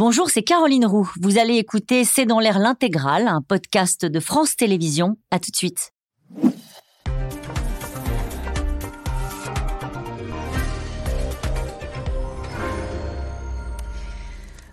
Bonjour, c'est Caroline Roux. Vous allez écouter C'est dans l'air l'intégrale, un podcast de France Télévisions. À tout de suite.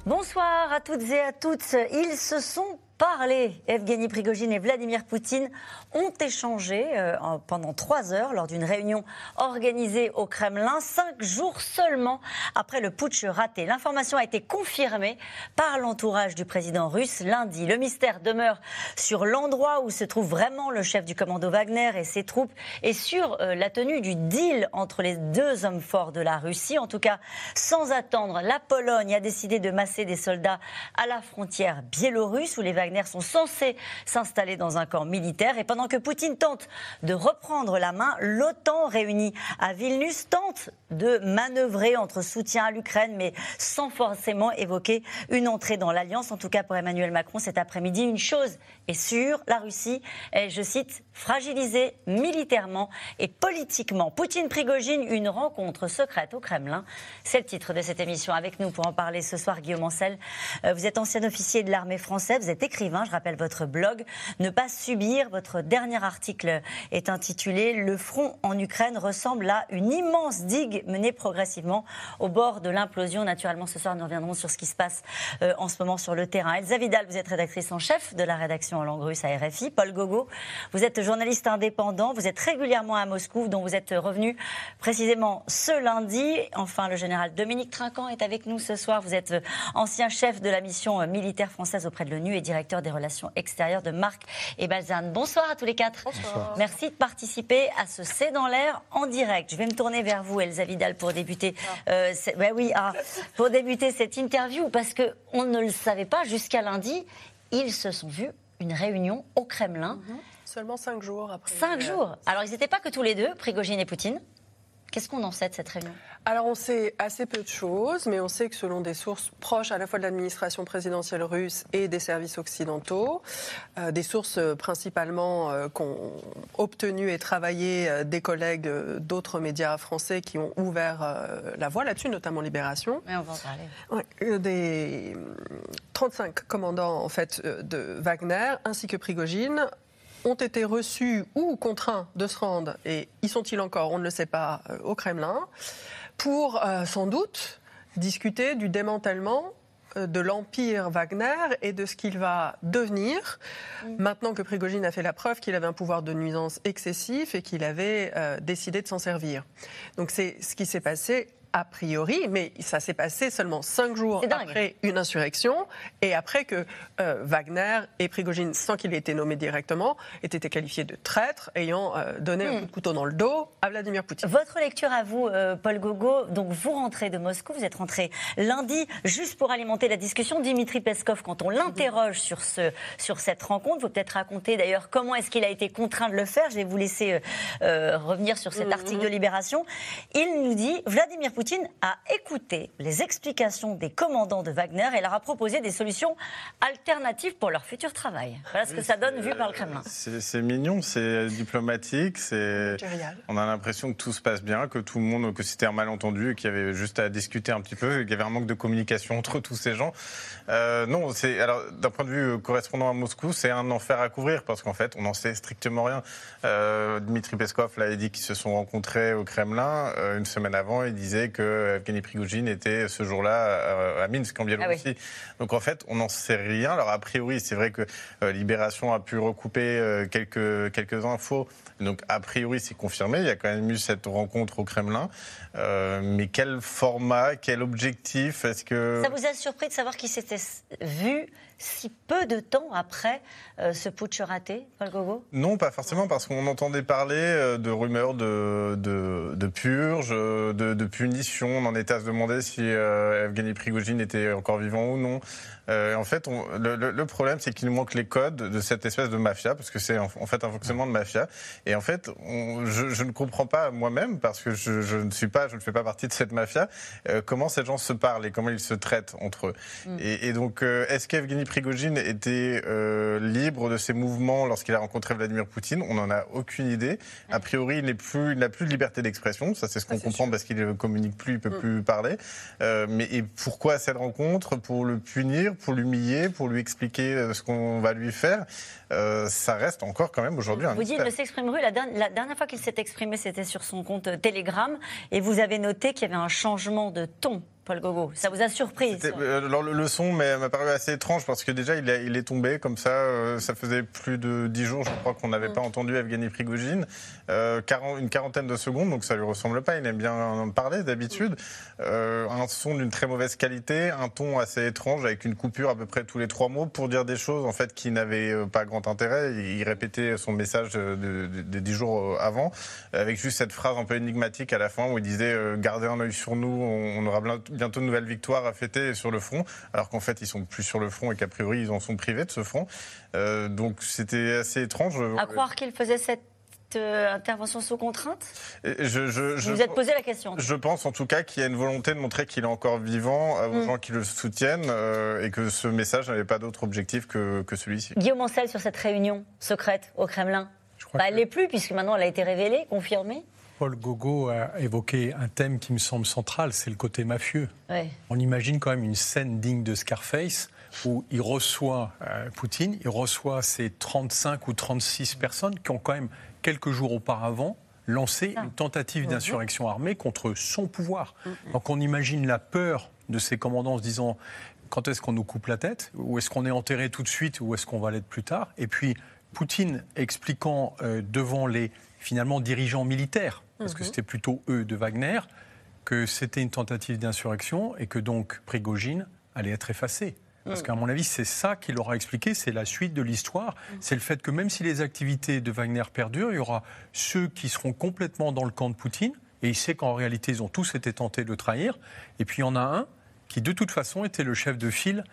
Bonsoir à toutes et à toutes. Ils se sont parlé. Evgeny Prigogine et Vladimir Poutine ont échangé euh, pendant trois heures lors d'une réunion organisée au Kremlin, cinq jours seulement après le putsch raté. L'information a été confirmée par l'entourage du président russe lundi. Le mystère demeure sur l'endroit où se trouve vraiment le chef du commando Wagner et ses troupes et sur euh, la tenue du deal entre les deux hommes forts de la Russie. En tout cas, sans attendre, la Pologne a décidé de masser des soldats à la frontière biélorusse où les sont censés s'installer dans un camp militaire. Et pendant que Poutine tente de reprendre la main, l'OTAN réunie à Vilnius tente de manœuvrer entre soutien à l'Ukraine, mais sans forcément évoquer une entrée dans l'alliance. En tout cas, pour Emmanuel Macron, cet après-midi, une chose est sûre, la Russie est, je cite, fragilisée militairement et politiquement. Poutine-Prigogine, une rencontre secrète au Kremlin. C'est le titre de cette émission. Avec nous pour en parler ce soir, Guillaume Ancel. Euh, vous êtes ancien officier de l'armée française, vous êtes écrivain, je rappelle votre blog. Ne pas subir, votre dernier article est intitulé Le front en Ukraine ressemble à une immense digue menée progressivement au bord de l'implosion. Naturellement, ce soir, nous reviendrons sur ce qui se passe euh, en ce moment sur le terrain. Elsa Vidal, vous êtes rédactrice en chef de la rédaction en langue russe à RFI. Paul Gogo, vous êtes journaliste indépendant, vous êtes régulièrement à Moscou, dont vous êtes revenu précisément ce lundi. Enfin, le général Dominique Trinquant est avec nous ce soir. Vous êtes ancien chef de la mission militaire française auprès de l'ONU et directeur des relations extérieures de Marc et Balzane. Bonsoir à tous les quatre. Bonsoir. Merci de participer à ce C'est dans l'air en direct. Je vais me tourner vers vous, Elsa Vidal, pour débuter. Euh, ouais, oui, ah, pour débuter cette interview, parce que on ne le savait pas jusqu'à lundi. Ils se sont vus une réunion au Kremlin. Mhm. Seulement cinq jours après. Cinq jours. Alors, ils n'étaient pas que tous les deux, Prigogine et Poutine. Qu'est-ce qu'on en sait de cette réunion? Alors on sait assez peu de choses, mais on sait que selon des sources proches à la fois de l'administration présidentielle russe et des services occidentaux, euh, des sources euh, principalement euh, qu'ont obtenu et travaillé euh, des collègues d'autres médias français qui ont ouvert la voie là-dessus, notamment Libération. Mais on va en parler. Ouais, des 35 commandants en fait de Wagner ainsi que Prigogine ont été reçus ou contraints de se rendre, et y sont-ils encore, on ne le sait pas, euh, au Kremlin, pour euh, sans doute discuter du démantèlement euh, de l'empire Wagner et de ce qu'il va devenir maintenant que Prigogine a fait la preuve qu'il avait un pouvoir de nuisance excessif et qu'il avait euh, décidé de s'en servir. Donc c'est ce qui s'est passé a priori, mais ça s'est passé seulement cinq jours après une insurrection et après que euh, Wagner et Prigogine, sans qu'il ait été nommé directement, aient été qualifiés de traîtres ayant euh, donné un coup de couteau dans le dos à Vladimir Poutine. Votre lecture à vous, euh, Paul Gogo, donc vous rentrez de Moscou, vous êtes rentré lundi, juste pour alimenter la discussion. Dimitri Peskov, quand on l'interroge sur, ce, sur cette rencontre, vous peut-être raconter d'ailleurs comment est-ce qu'il a été contraint de le faire. Je vais vous laisser revenir sur cet article de Libération. Il nous dit Vladimir Poutine a écouté les explications des commandants de Wagner et leur a proposé des solutions alternatives pour leur futur travail. Voilà ce que ça donne vu par le Kremlin. C'est c'est mignon, c'est diplomatique, c'est. On a l'impression que tout se passe bien, que tout le monde, que c'était un malentendu, et qu'il y avait juste à discuter un petit peu, qu'il y avait un manque de communication entre tous ces gens. Euh, non, c'est alors d'un point de vue euh, correspondant à Moscou, c'est un enfer à couvrir parce qu'en fait, on n'en sait strictement rien. Euh, Dmitri Peskov l'avait dit qu'ils se sont rencontrés au Kremlin euh, une semaine avant. Il disait que Evgeny Prigogine était ce jour-là euh, à Minsk en Biélorussie. Donc en fait, on n'en sait rien. Alors a priori, c'est vrai que euh, Libération a pu recouper euh, quelques quelques infos. Donc a priori, c'est confirmé. Il y a quand même eu cette rencontre au Kremlin. Euh, mais quel format, quel objectif? Est-ce que Ça vous a surpris de savoir qu'ils s'étaient vu si peu de temps après euh, ce putsch raté, Paul Gogo? Non, pas forcément, parce qu'on entendait parler euh, de rumeurs de, de, de purge, euh, de, punition. On en était à se demander si Evgeny Prigogine était encore vivant ou non. Euh, en fait, on- le, le- le problème, c'est qu'il nous manque les codes de cette espèce de mafia, parce que c'est en, en fait un fonctionnement de mafia. Et en fait, on- je, je ne comprends pas moi-même, parce que je, je ne suis pas, je ne fais pas partie de cette mafia, euh, comment ces gens se parlent et comment ils se traitent entre eux. Et, et donc, euh, est-ce qu'Evgeny Evgeny Prigogine était euh, libre de ses mouvements lorsqu'il a rencontré Vladimir Poutine, on n'en a aucune idée. A priori, il n'a plus, plus de liberté d'expression, ça c'est ce qu'on comprend parce qu'il ne communique plus, il ne peut mm. plus parler. Euh, mais et pourquoi cette rencontre? Pour le punir, pour l'humilier, pour lui expliquer euh, ce qu'on va lui faire Ça reste encore quand même aujourd'hui un Vous dites, ne s'exprime La, la dernière fois qu'il s'est exprimé, c'était sur son compte Telegram, et vous avez noté qu'il y avait un changement de ton Paul Gogo. Ça vous a surpris euh, Alors, le, son m'a paru assez étrange parce que déjà il, il est tombé comme ça. Euh, ça faisait plus de dix jours, je crois, qu'on n'avait pas entendu Evgeny Prigogine. Euh, une quarantaine de secondes, donc ça lui ressemble pas. Il aime bien en parler d'habitude. un son d'une très mauvaise qualité, un ton assez étrange avec une coupure à peu près tous les trois mots pour dire des choses en fait qui n'avaient pas grand intérêt. Il répétait son message des dix jours avant avec juste cette phrase un peu énigmatique à la fin où il disait gardez un œil sur nous, on, on aura bientôt de nouvelles victoires à fêter sur le front, alors qu'en fait ils sont plus sur le front et qu'a priori ils en sont privés de ce front. Euh, donc c'était assez étrange. À croire qu'il faisait cette euh, intervention sous contrainte? Je, je, Vous êtes posé la question. Je pense en tout cas qu'il y a une volonté de montrer qu'il est encore vivant aux mm. gens qui le soutiennent euh, et que ce message n'avait pas d'autre objectif que, que celui-ci. Guillaume Ancel sur cette réunion secrète au Kremlin? Bah, Elle n'est plus puisque maintenant elle a été révélée, confirmée Paul Gogo a évoqué un thème qui me semble central, c'est le côté mafieux. On imagine quand même une scène digne de Scarface où il reçoit euh, Poutine, il reçoit ces 35 ou 36 personnes qui ont quand même quelques jours auparavant lancé ah. une tentative mhm. d'insurrection armée contre son pouvoir. Mhm. Donc on imagine la peur de ces commandants en se disant quand est-ce qu'on nous coupe la tête? Ou est-ce qu'on est enterré tout de suite? Ou est-ce qu'on va l'être plus tard? Et puis Poutine expliquant euh, devant les finalement dirigeants militaires parce que c'était plutôt eux de Wagner, que c'était une tentative d'insurrection et que donc Prigogine allait être effacé. Parce mhm. qu'à mon avis, c'est ça qu'il aura expliqué, c'est la suite de l'histoire. Mhm. C'est le fait que même si les activités de Wagner perdurent, il y aura ceux qui seront complètement dans le camp de Poutine, et il sait qu'en réalité, ils ont tous été tentés de le trahir. Et puis il y en a un qui, de toute façon, était le chef de file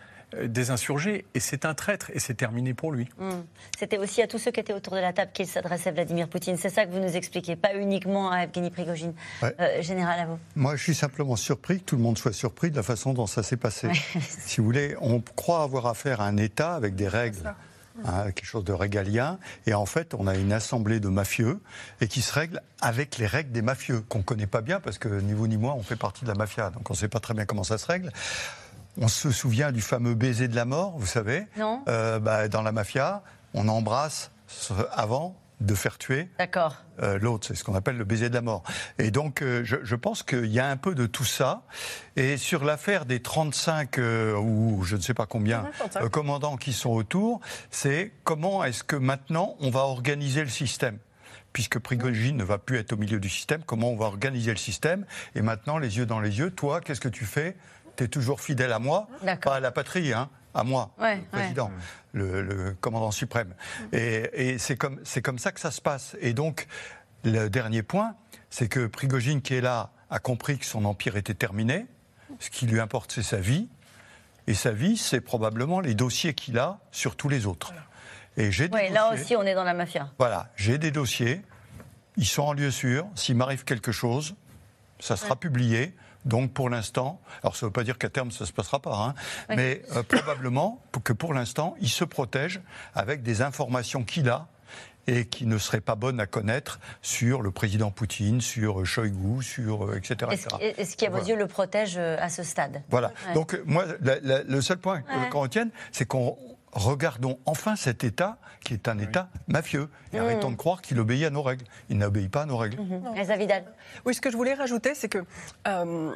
des insurgés. Et c'est un traître, et c'est terminé pour lui. Hmm. C'était aussi à tous ceux qui étaient autour de la table qu'il s'adressait Vladimir Poutine. C'est ça que vous nous expliquez, pas uniquement à Evgeny Prigogine. Euh, général, à vous. Moi, je suis simplement surpris que tout le monde soit surpris de la façon dont ça s'est passé. si vous voulez, on croit avoir affaire à un État avec des règles. Hein, quelque chose de régalien. Et en fait, on a une assemblée de mafieux et qui se règle avec les règles des mafieux, qu'on ne connaît pas bien parce que ni vous ni moi, on fait partie de la mafia. Donc on ne sait pas très bien comment ça se règle. On se souvient du fameux baiser de la mort, vous savez Non. Euh, bah, dans la mafia, on embrasse avant de faire tuer euh, l'autre. C'est ce qu'on appelle le baiser de la mort. Et donc, euh, je, pense qu'il y a un peu de tout ça. Et sur l'affaire des 35 ou je ne sais pas combien commandants qui sont autour, c'est comment est-ce que maintenant on va organiser le système? Puisque Prigogine ne va plus être au milieu du système, comment on va organiser le système? Et maintenant, les yeux dans les yeux, toi, qu'est-ce que tu fais tu es toujours fidèle à moi, pas à la patrie, hein, à moi, le président, Le, commandant suprême. Et, c'est comme, comme ça que ça se passe. Et donc, le dernier point, c'est que Prigogine, qui est là, a compris que son empire était terminé. Ce qui lui importe, c'est sa vie. Et sa vie, c'est probablement les dossiers qu'il a sur tous les autres. Et j'ai oui, là aussi, on est dans la mafia. Voilà, j'ai des dossiers. Ils sont en lieu sûr. S'il m'arrive quelque chose, ça sera publié. Donc pour l'instant, alors ça ne veut pas dire qu'à terme ça ne se passera pas, hein, mais euh, probablement que pour l'instant, il se protège avec des informations qu'il a et qui ne seraient pas bonnes à connaître sur le président Poutine, sur Shoigu, sur etc. Euh, est-ce qui, à vos yeux, le protège euh, à ce stade? Voilà. Donc moi, le seul point qu'on retienne, c'est qu'on regardons enfin cet État qui est un État mafieux. Et mmh. arrêtons de croire qu'il obéit à nos règles. Il n'obéit pas à nos règles. Mmh. Oui, ce que je voulais rajouter, c'est que euh,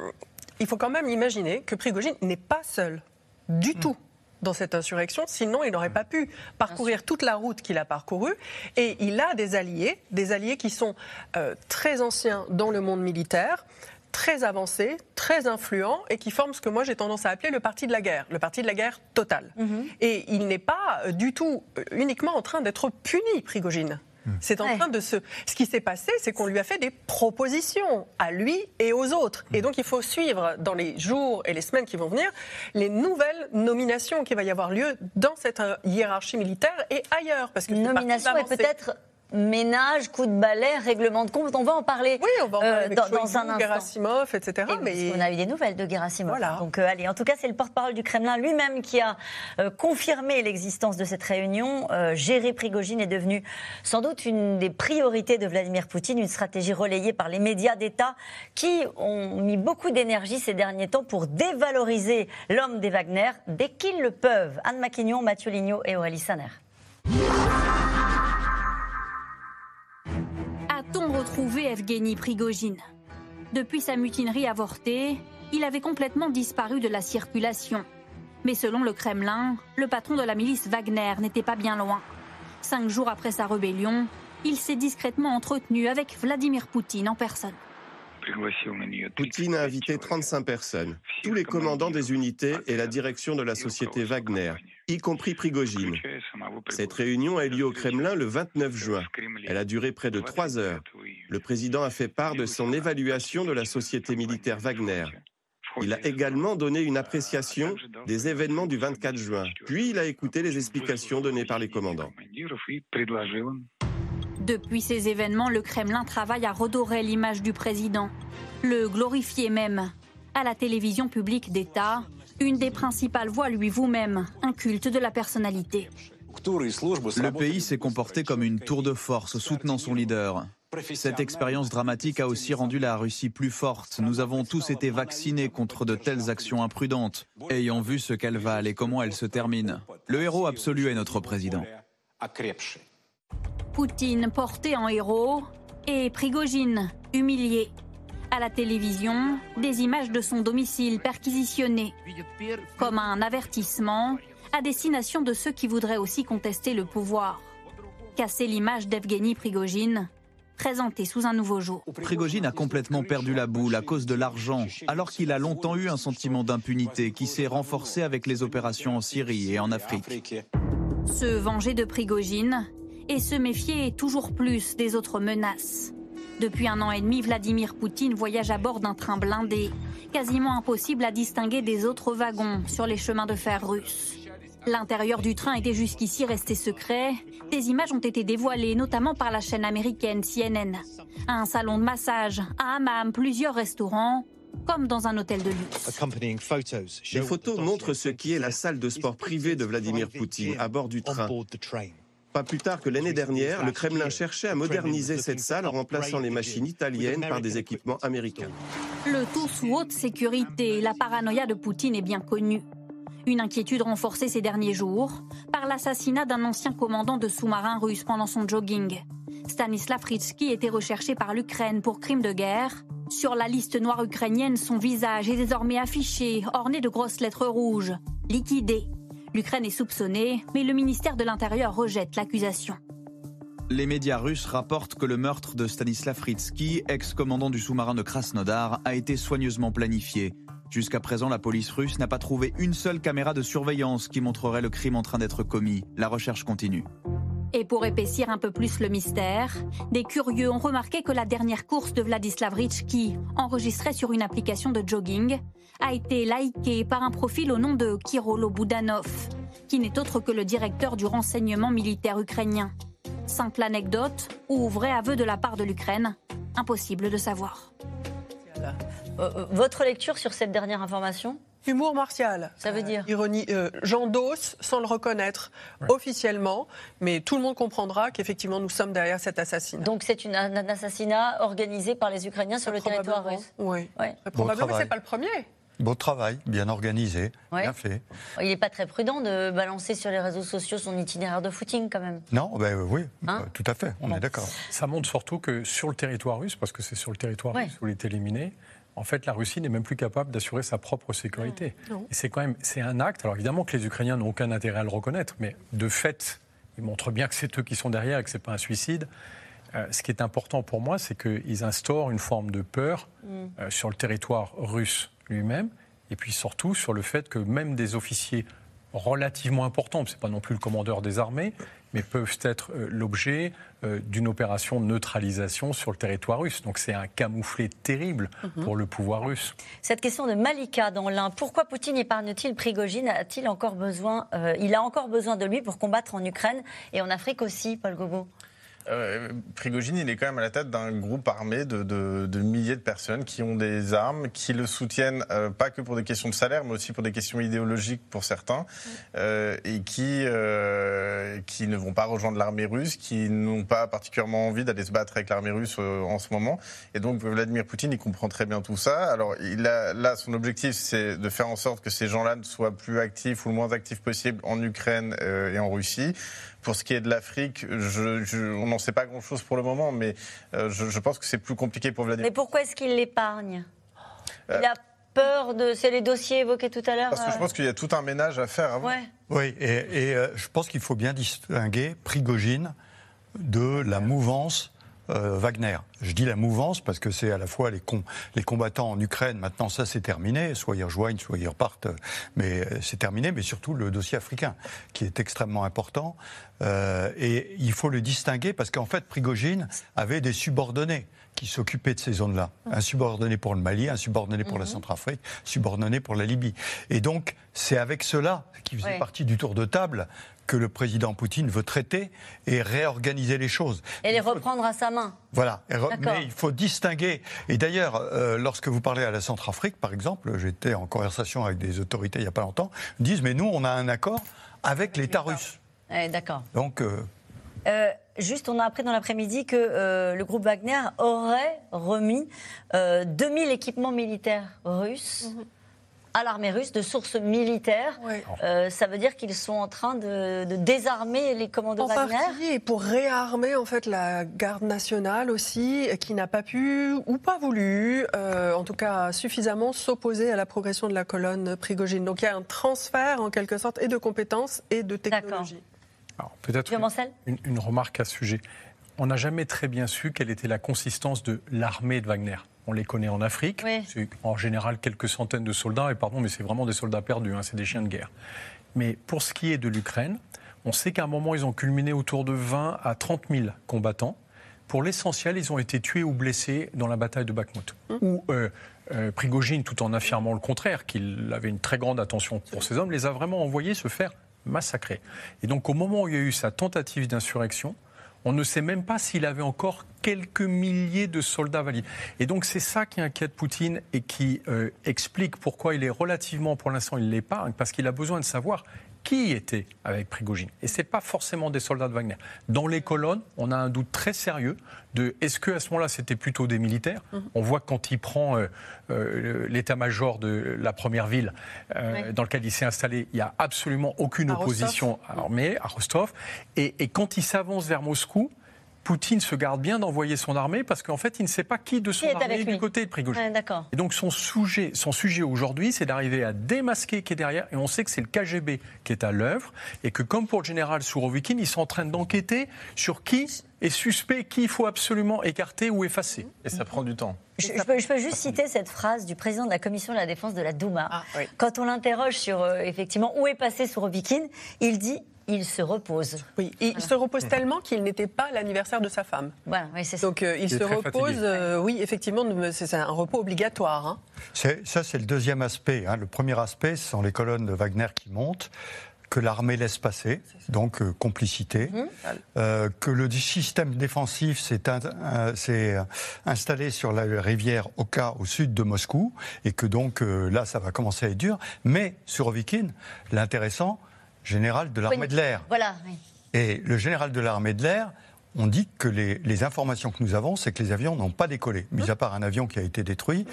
il faut quand même imaginer que Prigogine n'est pas seul du mmh. tout dans cette insurrection, sinon il n'aurait pas pu parcourir toute la route qu'il a parcourue. Et il a des alliés, des alliés qui sont euh, très anciens dans le monde militaire, très avancé, très influent et qui forme ce que moi j'ai tendance à appeler le parti de la guerre, le parti de la guerre totale. Mhm. Et il n'est pas euh, du tout euh, uniquement en train d'être puni, Prigogine. Hmm. C'est en train de se. Ce qui s'est passé, c'est qu'on lui a fait des propositions à lui et aux autres. Et hmm. donc, il faut suivre dans les jours et les semaines qui vont venir les nouvelles nominations qui va y avoir lieu dans cette euh, hiérarchie militaire et ailleurs. Parce que nomination est peut-être ménage, coup de balai, règlement de compte. On va en parler, oui, on va en parler euh, dans, un instant. Gerasimov, etc. mais... On a eu des nouvelles de Gerasimov. Voilà. Donc euh, allez, en tout cas, c'est le porte-parole du Kremlin lui-même qui a euh, confirmé l'existence de cette réunion. gérer Prigogine est devenu sans doute une des priorités de Vladimir Poutine, une stratégie relayée par les médias d'État qui ont mis beaucoup d'énergie ces derniers temps pour dévaloriser l'homme des Wagner dès qu'ils le peuvent. Anne Maquignon, Mathieu Lignot et Aurélie Saner. A-t-on retrouvé Evgeny Prigogine? Depuis sa mutinerie avortée, il avait complètement disparu de la circulation. Mais selon le Kremlin, le patron de la milice Wagner n'était pas bien loin. Cinq jours après sa rébellion, il s'est discrètement entretenu avec Vladimir Poutine en personne. Poutine a invité 35 personnes, tous les commandants des unités et la direction de la société Wagner, y compris Prigogine. Cette réunion a eu lieu au Kremlin le 29 juin. Elle a duré près de trois heures. Le président a fait part de son évaluation de la société militaire Wagner. Il a également donné une appréciation des événements du 24 juin, puis il a écouté les explications données par les commandants. Depuis ces événements, le Kremlin travaille à redorer l'image du président, le glorifier même. À la télévision publique d'État, une des principales voix lui vous-même, un culte de la personnalité. Le pays s'est comporté comme une tour de force soutenant son leader. Cette expérience dramatique a aussi rendu la Russie plus forte. Nous avons tous été vaccinés contre de telles actions imprudentes, ayant vu ce qu'elle valent et comment elle se termine. Le héros absolu est notre président. Poutine porté en héros et Prigogine humilié. À la télévision, des images de son domicile perquisitionnées, comme un avertissement à destination de ceux qui voudraient aussi contester le pouvoir. Casser l'image d'Evgeny Prigogine, présentée sous un nouveau jour. Prigogine a complètement perdu la boule à cause de l'argent, alors qu'il a longtemps eu un sentiment d'impunité qui s'est renforcé avec les opérations en Syrie et en Afrique. Se venger de Prigogine, et se méfier toujours plus des autres menaces. Depuis un an et demi, Vladimir Poutine voyage à bord d'un train blindé, quasiment impossible à distinguer des autres wagons sur les chemins de fer russes. L'intérieur du train était jusqu'ici resté secret. Des images ont été dévoilées, notamment par la chaîne américaine CNN. Un salon de massage, un hammam, plusieurs restaurants, comme dans un hôtel de luxe. Les photos montrent ce qui est la salle de sport privée de Vladimir Poutine à bord du train. Pas plus tard que l'année dernière, le Kremlin cherchait à moderniser cette salle en remplaçant les machines italiennes par des équipements américains. Le tout sous haute sécurité, la paranoïa de Poutine est bien connue. Une inquiétude renforcée ces derniers jours par l'assassinat d'un ancien commandant de sous-marin russe pendant son jogging. Stanislav Ritsky était recherché par l'Ukraine pour crime de guerre. Sur la liste noire ukrainienne, son visage est désormais affiché, orné de grosses lettres rouges. Liquidé. L'Ukraine est soupçonnée, mais le ministère de l'Intérieur rejette l'accusation. Les médias russes rapportent que le meurtre de Stanislav Ritsky, ex-commandant du sous-marin de Krasnodar, a été soigneusement planifié. Jusqu'à présent, la police russe n'a pas trouvé une seule caméra de surveillance qui montrerait le crime en train d'être commis. La recherche continue. Et pour épaissir un peu plus le mystère, des curieux ont remarqué que la dernière course de Vladislav Ritsky, enregistrée sur une application de jogging, a été likée par un profil au nom de Kirolo Boudanov, qui n'est autre que le directeur du renseignement militaire ukrainien. Simple anecdote ou vrai aveu de la part de l'Ukraine, impossible de savoir. Euh, euh, votre lecture sur cette dernière information? Humour martial. Ça veut dire Ironie. Euh, j'endosse sans le reconnaître officiellement, mais tout le monde comprendra qu'effectivement nous sommes derrière cet assassinat. Donc c'est un assassinat organisé par les Ukrainiens sur le territoire russe Oui. Probablement, mais ce n'est pas le premier. Beau travail, bien organisé, bien fait. Il n'est pas très prudent de balancer sur les réseaux sociaux son itinéraire de footing quand même. Non, ben oui, hein tout à fait, on est d'accord. Ça montre surtout que sur le territoire russe, parce que c'est sur le territoire russe où il est éliminé, en fait, la Russie n'est même plus capable d'assurer sa propre sécurité. Et c'est quand même, c'est un acte. Alors évidemment que les Ukrainiens n'ont aucun intérêt à le reconnaître, mais de fait, ils montrent bien que c'est eux qui sont derrière et que c'est pas un suicide. Euh, ce qui est important pour moi, c'est qu'ils instaurent une forme de peur mm. euh, sur le territoire russe lui-même, et puis surtout sur le fait que même des officiers relativement importants, ce n'est pas non plus le commandeur des armées, mais peuvent être euh, l'objet euh, d'une opération de neutralisation sur le territoire russe. Donc c'est un camouflet terrible mhm. pour le pouvoir russe. Cette question de Malika dans l'Ain, pourquoi Poutine épargne-t-il Prigogine A-t-il encore besoin, euh, Il a encore besoin de lui pour combattre en Ukraine et en Afrique aussi, Paul Gobo euh, Prigogine, il est quand même à la tête d'un groupe armé de, de, milliers de personnes qui ont des armes, qui le soutiennent euh, pas que pour des questions de salaire, mais aussi pour des questions idéologiques pour certains, euh, et qui, qui ne vont pas rejoindre l'armée russe, qui n'ont pas particulièrement envie d'aller se battre avec l'armée russe en ce moment. Et donc Vladimir Poutine, il comprend très bien tout ça. Alors il a, là, son objectif, c'est de faire en sorte que ces gens-là ne soient plus actifs ou le moins actifs possible en Ukraine et en Russie. Pour ce qui est de l'Afrique, on n'en sait pas grand-chose pour le moment, mais euh, je, pense que c'est plus compliqué pour Vladimir. Mais pourquoi est-ce qu'il l'épargne? Il a peur de. C'est les dossiers évoqués tout à l'heure Parce que je euh, pense qu'il y a tout un ménage à faire avant. Oui, et, euh, je pense qu'il faut bien distinguer Prigogine de la mouvance euh, Wagner. Je dis la mouvance parce que c'est à la fois les, les combattants en Ukraine, maintenant ça c'est terminé, soit ils rejoignent, soit ils repartent, mais euh, c'est terminé, mais surtout le dossier africain qui est extrêmement important. Euh, et il faut le distinguer parce qu'en fait Prigogine avait des subordonnés qui s'occupaient de ces zones-là. Un subordonné pour le Mali, un subordonné pour la mhm. Centrafrique, un subordonné pour la Libye. Et donc, c'est avec cela, qui faisait partie du tour de table, que le président Poutine veut traiter et réorganiser les choses. Et les reprendre à sa main. Voilà. Mais il faut distinguer. Et d'ailleurs, euh, lorsque vous parlez à la Centrafrique, par exemple, j'étais en conversation avec des autorités il n'y a pas longtemps, ils disent mais nous, on a un accord avec l'État russe. D'accord. Donc. Euh, euh, juste, on a appris dans l'après-midi que le groupe Wagner aurait remis 2000 équipements militaires russes. Mhm à l'armée russe de sources militaires. Euh, ça veut dire qu'ils sont en train de, désarmer les commandos en Wagner partie, et pour réarmer en fait la garde nationale aussi, qui n'a pas pu ou pas voulu, euh, en tout cas suffisamment s'opposer à la progression de la colonne Prigogine. Donc il y a un transfert en quelque sorte et de compétences et de technologie. Peut-être une, une remarque à ce sujet. On n'a jamais très bien su quelle était la consistance de l'armée de Wagner on les connaît en Afrique. C'est en général quelques centaines de soldats, et pardon, mais c'est vraiment des soldats perdus, hein, c'est des chiens de guerre. Mais pour ce qui est de l'Ukraine, on sait qu'à un moment, ils ont culminé autour de 20 à 30 000 combattants. Pour l'essentiel, ils ont été tués ou blessés dans la bataille de Bakhmut. Hum. Où euh, euh, Prigogine, tout en affirmant le contraire, qu'il avait une très grande attention pour ces hommes, les a vraiment envoyés se faire massacrer. Et donc, au moment où il y a eu sa tentative d'insurrection, on ne sait même pas s'il avait encore quelques milliers de soldats valides. Et donc c'est ça qui inquiète Poutine et qui euh, explique pourquoi il est relativement, pour l'instant, il l'épargne, parce qu'il a besoin de savoir qui était avec Prigogine. Et ce n'est pas forcément des soldats de Wagner. Dans les colonnes, on a un doute très sérieux de est-ce qu'à ce, moment-là, c'était plutôt des militaires? Mhm. On voit quand il prend euh, euh, l'état-major de la première ville euh, dans laquelle il s'est installé, il n'y a absolument aucune opposition armée à Rostov. et quand il s'avance vers Moscou, Poutine se garde bien d'envoyer son armée parce qu'en fait, il ne sait pas qui de son armée est du côté de Prigogine. et donc son sujet, son sujet aujourd'hui, c'est d'arriver à démasquer qui est derrière. Et on sait que c'est le KGB qui est à l'œuvre et que comme pour le général Sourovikine, ils sont en train d'enquêter sur qui est suspect, qui il faut absolument écarter ou effacer. Et ça prend du temps. Je, peux, juste citer cette phrase du président de la commission de la défense de la Douma. Ah, Quand on l'interroge sur euh, effectivement où est passé Sourovikine, il dit il se repose. Oui, il se repose tellement qu'il n'était pas l'anniversaire de sa femme. Voilà, oui, c'est ça. Donc euh, il, se repose, euh, oui, effectivement, c'est un repos obligatoire. Hein. Ça, c'est le deuxième aspect. Hein. Le premier aspect, ce sont les colonnes de Wagner qui montent que l'armée laisse passer, donc euh, complicité, mhm. que le système défensif s'est installé sur la rivière Oka au sud de Moscou, et que donc là, ça va commencer à être dur. Mais sur Ovikin, l'intéressant, général de l'armée de l'air. Voilà. Et le général de l'armée de l'air, on dit que les, informations que nous avons, c'est que les avions n'ont pas décollé. Mis à part un avion qui a été détruit,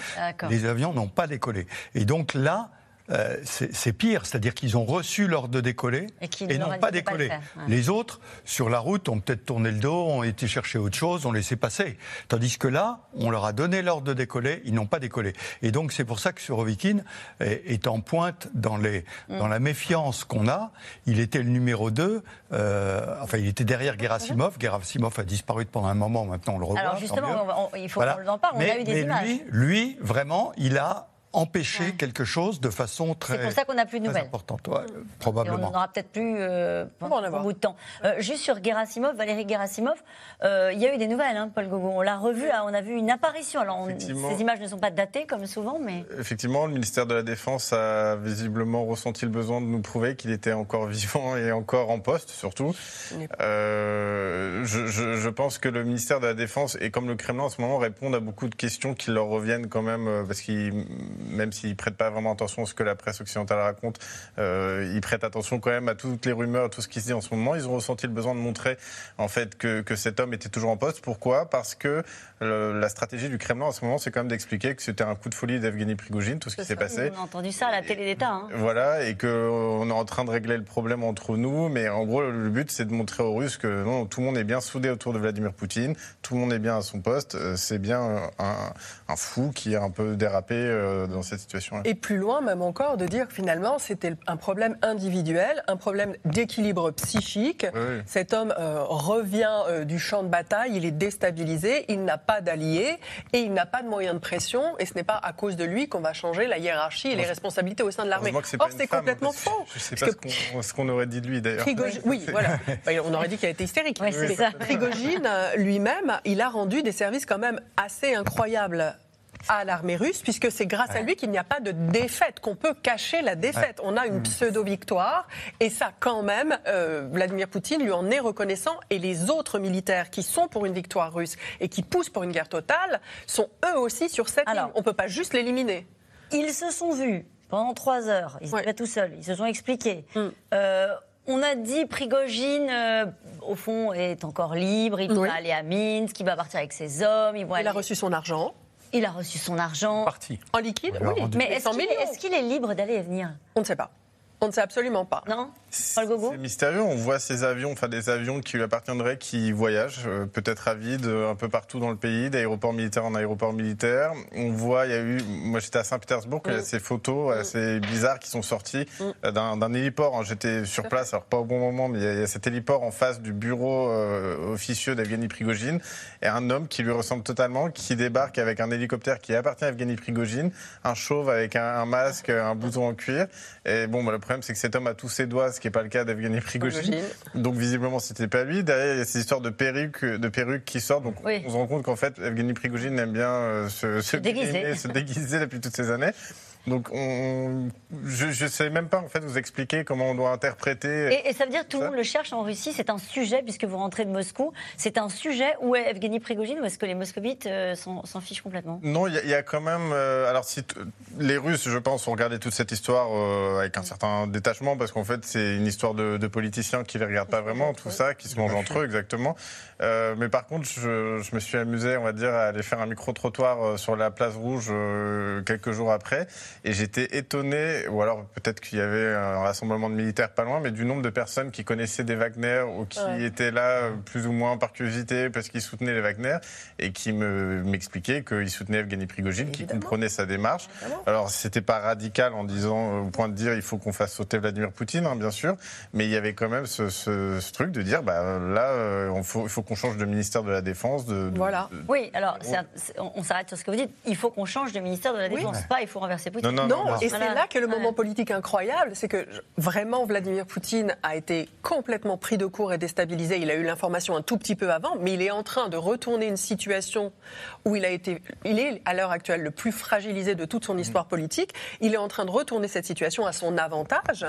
les avions n'ont pas décollé. Et donc là, euh, c'est pire, c'est-à-dire qu'ils ont reçu l'ordre de décoller et, n'ont pas décollé. Les autres, sur la route, ont peut-être tourné le dos, ont été chercher autre chose, ont laissé passer. Tandis que là, on leur a donné l'ordre de décoller, ils n'ont pas décollé. Et donc c'est pour ça que Surovikin est, est en pointe dans, les, mm. dans la méfiance qu'on a. Il était le numéro 2, euh, enfin il était derrière Gerasimov. Gerasimov a disparu pendant un moment, maintenant on le revoit. Alors justement, il faut qu'on en parle, on a eu des mais images. Lui, lui, vraiment, il a empêcher quelque chose de façon très. C'est pour ça qu'on n'a plus de nouvelles. Importante, probablement. on n'aura peut-être plus euh, pendant un bout de temps. Euh, juste sur Gerasimov, Valérie Gerasimov, euh, il y a eu des nouvelles, hein, Paul Gogo. On l'a revu, on a vu une apparition. Alors, ces images ne sont pas datées comme souvent, mais. Effectivement, le ministère de la Défense a visiblement ressenti le besoin de nous prouver qu'il était encore vivant et encore en poste, surtout. Euh, je, je, je, pense que le ministère de la Défense et comme le Kremlin en ce moment répondent à beaucoup de questions qui leur reviennent quand même, parce qu'ils, même s'ils prêtent pas vraiment attention à ce que la presse occidentale raconte, euh, ils prêtent attention quand même à toutes les rumeurs, tout ce qui se dit en ce moment. Ils ont ressenti le besoin de montrer en fait que, que cet homme était toujours en poste. Pourquoi? Parce que la stratégie du Kremlin en ce moment, c'est quand même d'expliquer que c'était un coup de folie d'Evgeny Prigogine, tout ce qui s'est passé. On a entendu ça à la télé d'État. Hein. Voilà, et qu'on est en train de régler le problème entre nous, mais en gros, le but, c'est de montrer aux Russes que non, tout le monde est bien soudé autour de Vladimir Poutine, tout le monde est bien à son poste, euh, c'est bien un, fou qui a un peu dérapé euh, dans cette situation-là. Et plus loin, même encore, de dire que finalement, c'était un problème individuel, un problème d'équilibre psychique. Cet homme euh, revient du champ de bataille, il est déstabilisé, il n'a pas d'alliés et il n'a pas de moyens de pression, et ce n'est pas à cause de lui qu'on va changer la hiérarchie et les responsabilités au sein de l'armée. Or, c'est complètement faux. Je ne sais pas ce qu'on aurait dit de lui d'ailleurs. Oui, voilà. Bah, on aurait dit qu'il a été hystérique. Prigogine lui-même, il a rendu des services quand même assez incroyables à l'armée russe, puisque c'est grâce à lui qu'il n'y a pas de défaite, qu'on peut cacher la défaite. On a une mm. pseudo-victoire, et ça, quand même, euh, Vladimir Poutine lui en est reconnaissant, et les autres militaires qui sont pour une victoire russe et qui poussent pour une guerre totale sont eux aussi sur cette ligne. On ne peut pas juste l'éliminer. Ils se sont vus pendant trois heures, ils étaient pas tout seuls, ils se sont expliqués. Mm. Euh, on a dit Prigogine, euh, au fond, est encore libre, il va aller à Minsk, il va partir avec ses hommes. Il, il a reçu son argent. Il a reçu son argent. Parti. En liquide, oui. Mais est-ce qu'il est, libre d'aller et venir? On ne sait pas. On ne sait absolument pas. Non? C'est mystérieux. On voit ces avions, enfin des avions qui lui appartiendraient, qui voyagent, euh, peut-être à vide, euh, un peu partout dans le pays, d'aéroport militaire en aéroport militaire. On voit, il y a eu, moi j'étais à Saint-Pétersbourg, il y a mm. ces photos mm. assez bizarres qui sont sorties mm. euh, d'un héliport. J'étais sur place, alors pas au bon moment, mais il y, a, cet héliport en face du bureau officieux d'Evgeny Prigogine, et un homme qui lui ressemble totalement, qui débarque avec un hélicoptère qui appartient à Evgeny Prigogine, un chauve avec un, masque, un bouton en cuir. Et bon, bah, le problème, c'est que cet homme a tous ses doigts, ce qui n'est pas le cas d'Evgeny Prigogine. Donc, visiblement, c'était pas lui. Derrière, il y a ces histoires de perruques, de perruques qui sortent. Donc, on se rend compte qu'en fait, Evgeny Prigogine aime bien euh, se, se, déguiser. se déguiser depuis toutes ces années. Donc, on, je ne sais même pas en fait vous expliquer comment on doit interpréter. Et, ça veut dire que tout le monde le cherche en Russie. C'est un sujet puisque vous rentrez de Moscou. C'est un sujet où est Evgeny Prigogine ou est-ce que les moscovites euh, s'en fichent complètement? Non, il y, a quand même. Euh, alors, si les Russes, je pense, ont regardé toute cette histoire euh, avec un certain détachement parce qu'en fait, c'est une histoire de, politiciens qui les regardent pas vraiment, tout ça, qui se mangent entre eux exactement. mais par contre, je, je, me suis amusé, on va dire, à aller faire un micro trottoir sur la place rouge quelques jours après. Et j'étais étonné, ou alors peut-être qu'il y avait un rassemblement de militaires pas loin, mais du nombre de personnes qui connaissaient des Wagner ou qui étaient là plus ou moins par curiosité parce qu'ils soutenaient les Wagner et qui m'expliquaient qu'ils soutenaient Evgeny Prigogine, qui comprenait sa démarche. Alors c'était pas radical en disant, au point de dire il faut qu'on fasse sauter Vladimir Poutine, hein, bien sûr, mais il y avait quand même ce, truc de dire bah, là, euh, il faut, faut qu'on change de ministère de la Défense. De, voilà. oui, alors on, s'arrête sur ce que vous dites. Il faut qu'on change de ministère de la Défense, pas il faut renverser Poutine. Non, et c'est là que le moment politique incroyable, c'est que vraiment Vladimir Poutine a été complètement pris de court et déstabilisé. Il a eu l'information un tout petit peu avant, mais il est en train de retourner une situation où il a été, il est à l'heure actuelle le plus fragilisé de toute son mm. histoire politique. Il est en train de retourner cette situation à son avantage.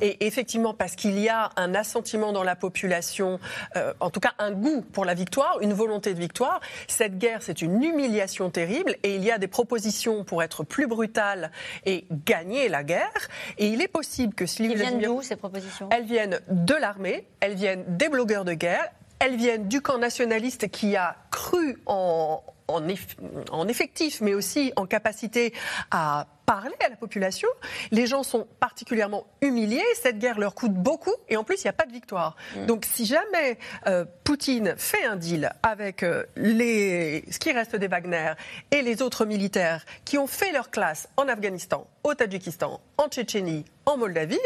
Et effectivement, parce qu'il y a un assentiment dans la population, euh, en tout cas un goût pour la victoire, une volonté de victoire. Cette guerre, c'est une humiliation terrible, et il y a des propositions pour être plus brutales et gagner la guerre. Et il est possible que si Elles viennent d'où ces propositions? Elles viennent de l'armée, elles viennent des blogueurs de guerre, elles viennent du camp nationaliste qui a cru en, en, effectif, mais aussi en capacité à parler à la population. Les gens sont particulièrement humiliés. Cette guerre leur coûte beaucoup et en plus, il n'y a pas de victoire. Mm. Donc, si jamais euh, Poutine fait un deal avec euh, les, ce qui reste des Wagner et les autres militaires qui ont fait leur classe en Afghanistan, au Tadjikistan, en Tchétchénie, en Moldavie,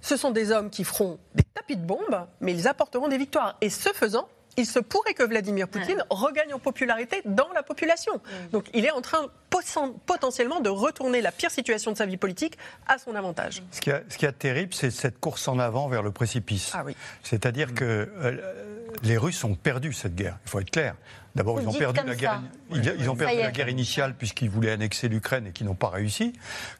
ce sont des hommes qui feront des tapis de bombes, mais ils apporteront des victoires. Et ce faisant, il se pourrait que Vladimir Poutine regagne en popularité dans la population. Donc il est en train potentiellement de retourner la pire situation de sa vie politique à son avantage. Ce qui, est terrible, c'est cette course en avant vers le précipice. Ah oui. C'est-à-dire que euh, les Russes ont perdu cette guerre, il faut être clair. D'abord, ils ont perdu, la guerre, ils, ont perdu la guerre initiale puisqu'ils voulaient annexer l'Ukraine et qu'ils n'ont pas réussi.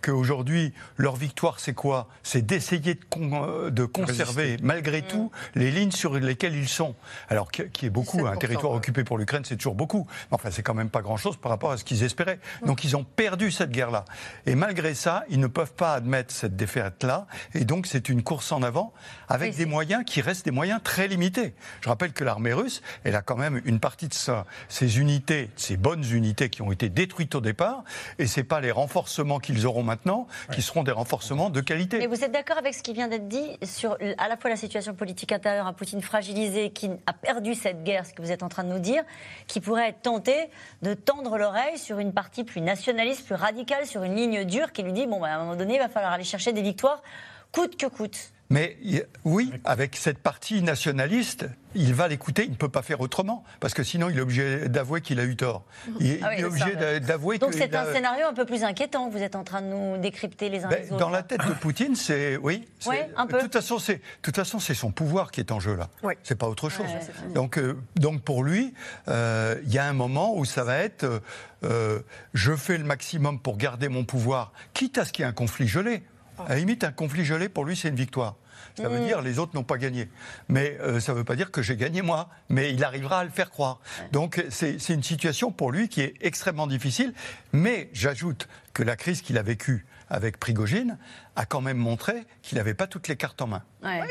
Qu'aujourd'hui, leur victoire, c'est quoi? C'est d'essayer de, de, conserver, malgré mm. tout, les lignes sur lesquelles ils sont. Alors, qui est beaucoup, un territoire occupé pour l'Ukraine, c'est toujours beaucoup. Mais enfin, c'est quand même pas grand-chose par rapport à ce qu'ils espéraient. Mm. Donc, ils ont perdu cette guerre-là. Et malgré ça, ils ne peuvent pas admettre cette défaite-là. Et donc, c'est une course en avant avec des moyens qui restent des moyens très limités. Je rappelle que l'armée russe, elle a quand même une partie de ces unités, ces bonnes unités qui ont été détruites au départ, et ce n'est pas les renforcements qu'ils auront maintenant qui seront des renforcements de qualité. Mais vous êtes d'accord avec ce qui vient d'être dit sur à la fois la situation politique intérieure, un Poutine fragilisé qui a perdu cette guerre, ce que vous êtes en train de nous dire, qui pourrait être tenté de tendre l'oreille sur une partie plus nationaliste, plus radicale, sur une ligne dure qui lui dit bon, bah, à un moment donné, il va falloir aller chercher des victoires coûte que coûte. Mais oui, avec cette partie nationaliste, il va l'écouter, il ne peut pas faire autrement, parce que sinon il est obligé d'avouer qu'il a eu tort. Il, ah est obligé d'avouer Donc c'est un scénario un peu plus inquiétant que vous êtes en train de nous décrypter les uns ben, les autres. Dans la tête de Poutine, c'est oui. un peu. De toute façon, c'est toute façon c'est son pouvoir qui est en jeu là. Oui. C'est pas autre chose. donc euh, donc pour lui, euh, il y a un moment où ça va être, euh, je fais le maximum pour garder mon pouvoir, quitte à ce qu'il y ait un conflit gelé. À la limite, un conflit gelé, pour lui, c'est une victoire. Ça veut mm. dire les autres n'ont pas gagné. Mais euh, ça ne veut pas dire que j'ai gagné moi. Mais il arrivera à le faire croire. Donc c'est une situation pour lui qui est extrêmement difficile. Mais j'ajoute que la crise qu'il a vécue avec Prigogine a quand même montré qu'il n'avait pas toutes les cartes en main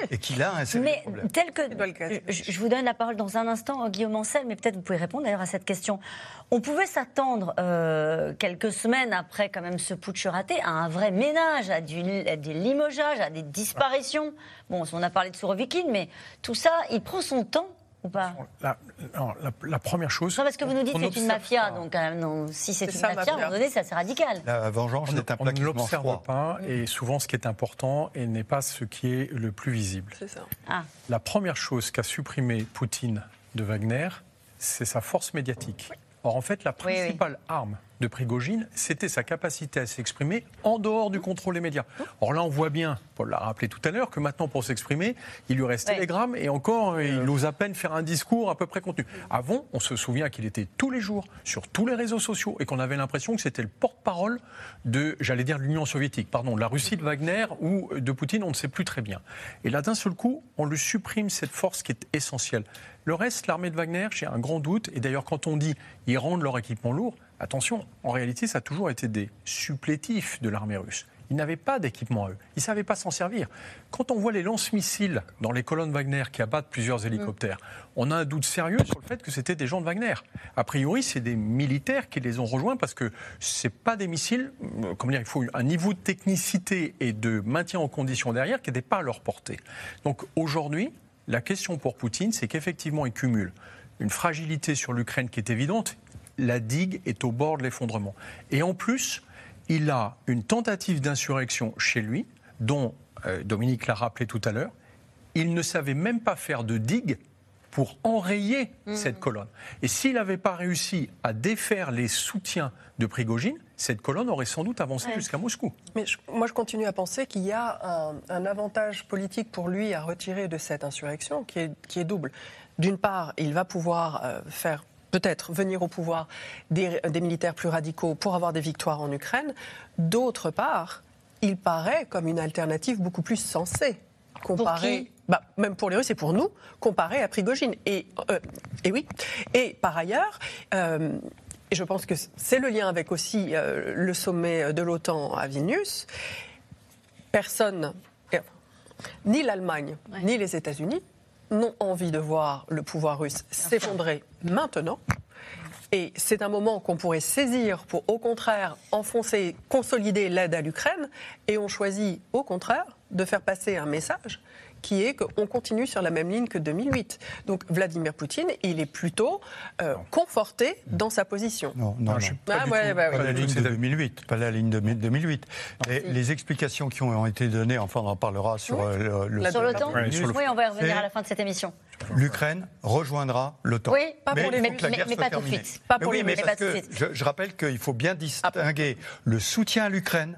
et qu'il a un mais tel que je, vous donne la parole dans un instant, Guillaume Ancel, mais peut-être vous pouvez répondre d'ailleurs à cette question. On pouvait s'attendre euh, quelques semaines après quand même ce putsch raté à un vrai ménage, à, du, à des limogeages, à des disparitions. Bon, on a parlé de Sourovikine, mais tout ça, il prend son temps ou pas la, la, première chose. Non, parce que vous nous dites que c'est une mafia, donc si c'est une mafia, à un moment donné, c'est assez radical. La vengeance est un plat On ne l'observe pas, et souvent ce qui est important et n'est pas ce qui est le plus visible. C'est ça. Ah. La première chose qu'a supprimé Poutine de Wagner, c'est sa force médiatique. Or, en fait, la principale arme de Prigogine, c'était sa capacité à s'exprimer en dehors du contrôle des médias. Or là, on voit bien, Paul l'a rappelé tout à l'heure, que maintenant, pour s'exprimer, il lui reste Telegram et encore, il ose à peine faire un discours à peu près contenu. Avant, on se souvient qu'il était tous les jours sur tous les réseaux sociaux et qu'on avait l'impression que c'était le porte-parole de, j'allais dire, l'Union soviétique, pardon, de la Russie de Wagner ou de Poutine, on ne sait plus très bien. Et là, d'un seul coup, on lui supprime cette force qui est essentielle. Le reste, l'armée de Wagner, j'ai un grand doute. Et d'ailleurs, quand on dit ils rendent leur équipement lourd, Attention, en réalité, ça a toujours été des supplétifs de l'armée russe. Ils n'avaient pas d'équipement à eux. Ils ne savaient pas s'en servir. Quand on voit les lance-missiles dans les colonnes Wagner qui abattent plusieurs hélicoptères, on a un doute sérieux sur le fait que c'était des gens de Wagner. A priori, c'est des militaires qui les ont rejoints parce que ce pas des missiles. Euh, comment dire, il faut un niveau de technicité et de maintien en condition derrière qui n'était pas à leur portée. Donc aujourd'hui, la question pour Poutine, c'est qu'effectivement, il cumule une fragilité sur l'Ukraine qui est évidente la digue est au bord de l'effondrement. Et en plus, il a une tentative d'insurrection chez lui, dont euh, Dominique l'a rappelé tout à l'heure. Il ne savait même pas faire de digue pour enrayer mmh. cette colonne. Et s'il n'avait pas réussi à défaire les soutiens de Prigogine, cette colonne aurait sans doute avancé jusqu'à Moscou. Mais moi, je continue à penser qu'il y a un, avantage politique pour lui à retirer de cette insurrection qui est, double. D'une part, il va pouvoir euh, faire peut-être venir au pouvoir des, militaires plus radicaux pour avoir des victoires en Ukraine. D'autre part, il paraît comme une alternative beaucoup plus sensée. Comparé, bah, même pour les Russes et pour nous, comparé à Prigogine. Et, euh, et oui. Et par ailleurs, euh, et je pense que c'est le lien avec aussi euh, le sommet de l'OTAN à Vilnius, personne, ni l'Allemagne, ni les États-Unis, n'ont envie de voir le pouvoir russe s'effondrer maintenant. Et c'est un moment qu'on pourrait saisir pour, au contraire, enfoncer, consolider l'aide à l'Ukraine. Et on choisit, au contraire, de faire passer un message qui est qu'on continue sur la même ligne que 2008. Donc Vladimir Poutine, il est plutôt euh, conforté dans sa position. Non, non, non. Pas, ah, bah pas la ligne de 2008. Pas la ligne de 2008. les, explications qui ont été données, enfin on en parlera sur euh, le, sur le temps. Oui, on va revenir à la fin de cette émission. l'Ukraine rejoindra l'OTAN. Oui, pas pour les, mais, mais, pas tout de suite. Pas pour oui, mais parce que je, rappelle qu'il faut bien distinguer le soutien à l'Ukraine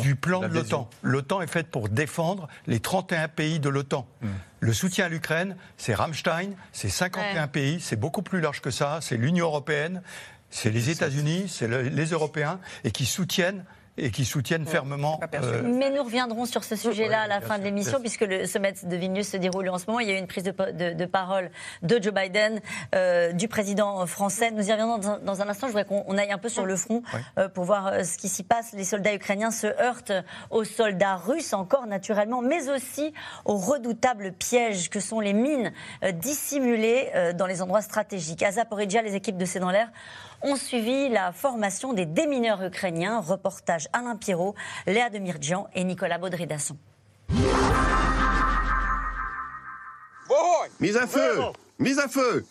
du plan de l'OTAN. L'OTAN est faite pour défendre les 31 pays de l'OTAN. Hmm. Le soutien à l'Ukraine, c'est Rammstein, c'est 51 pays, c'est beaucoup plus large que ça, c'est l'Union européenne, c'est les États-Unis, c'est les Européens, et qui soutiennent et qui soutiennent fermement. Euh, Mais nous reviendrons sur ce sujet-là à la fin de l'émission, puisque le sommet de Vilnius se déroule en ce moment. Il y a eu une prise de, parole de Joe Biden, euh, du président français. Nous y reviendrons dans, un instant. Je voudrais qu'on aille un peu sur le front euh, pour voir ce qui s'y passe. Les soldats ukrainiens se heurtent aux soldats russes, encore naturellement, mais aussi aux redoutables pièges que sont les mines dissimulées dans les endroits stratégiques. À Zaporizhia, les équipes de C'est dans l'air ont suivi la formation des démineurs ukrainiens. Reportage Alain Pierrot, Léa Demirjian et Nicolas Baudry-Dasson. Mise à feu Mise à feu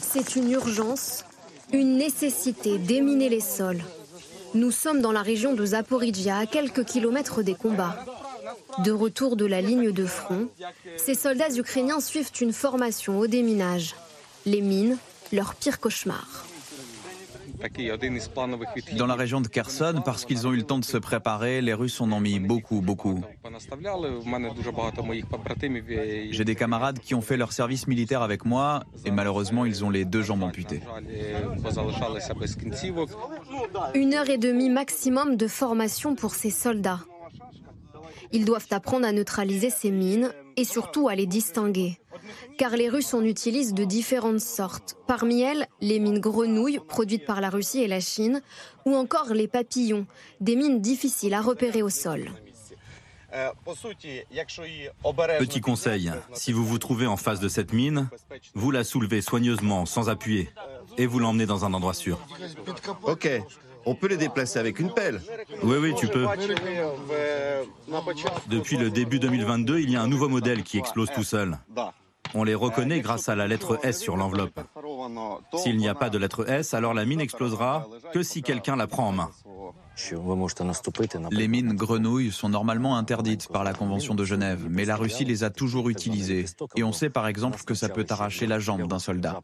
C'est une urgence, une nécessité d'éminer les sols. Nous sommes dans la région de Zaporizhia, à quelques kilomètres des combats. De retour de la ligne de front, ces soldats ukrainiens suivent une formation au déminage. Les mines, leur pire cauchemar. Dans la région de Kherson, parce qu'ils ont eu le temps de se préparer, les Russes en ont mis beaucoup, beaucoup. J'ai des camarades qui ont fait leur service militaire avec moi et malheureusement ils ont les deux jambes amputées. Une heure et demie maximum de formation pour ces soldats. Ils doivent apprendre à neutraliser ces mines et surtout à les distinguer. Car les Russes en utilisent de différentes sortes. Parmi elles, les mines grenouilles, produites par la Russie et la Chine, ou encore les papillons, des mines difficiles à repérer au sol. Petit conseil, si vous vous trouvez en face de cette mine, vous la soulevez soigneusement, sans appuyer, et vous l'emmenez dans un endroit sûr. Ok, on peut les déplacer avec une pelle. Oui, oui, tu peux. Depuis le début 2022, il y a un nouveau modèle qui explose tout seul. On les reconnaît grâce à la lettre S sur l'enveloppe. S'il n'y a pas de lettre S, alors la mine explosera que si quelqu'un la prend en main. Les mines grenouilles sont normalement interdites par la Convention de Genève, mais la Russie les a toujours utilisées. Et on sait par exemple que ça peut arracher la jambe d'un soldat.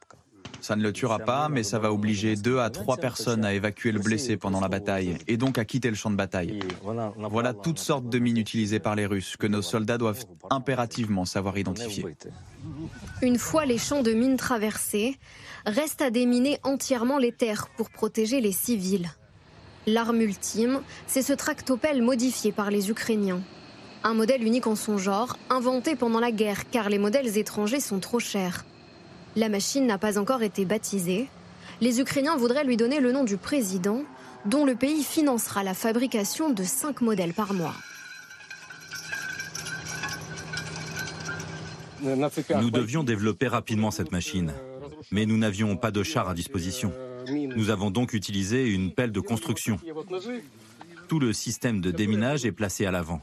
Ça ne le tuera pas, mais ça va obliger deux à trois personnes à évacuer le blessé pendant la bataille et donc à quitter le champ de bataille. Voilà toutes sortes de mines utilisées par les Russes que nos soldats doivent impérativement savoir identifier. Une fois les champs de mines traversés, reste à déminer entièrement les terres pour protéger les civils. L'arme ultime, c'est ce tractopelle modifié par les Ukrainiens. Un modèle unique en son genre, inventé pendant la guerre car les modèles étrangers sont trop chers. La machine n'a pas encore été baptisée. Les Ukrainiens voudraient lui donner le nom du président, dont le pays financera la fabrication de 5 modèles par mois. Nous devions développer rapidement cette machine, mais nous n'avions pas de char à disposition. Nous avons donc utilisé une pelle de construction. Tout le système de déminage est placé à l'avant.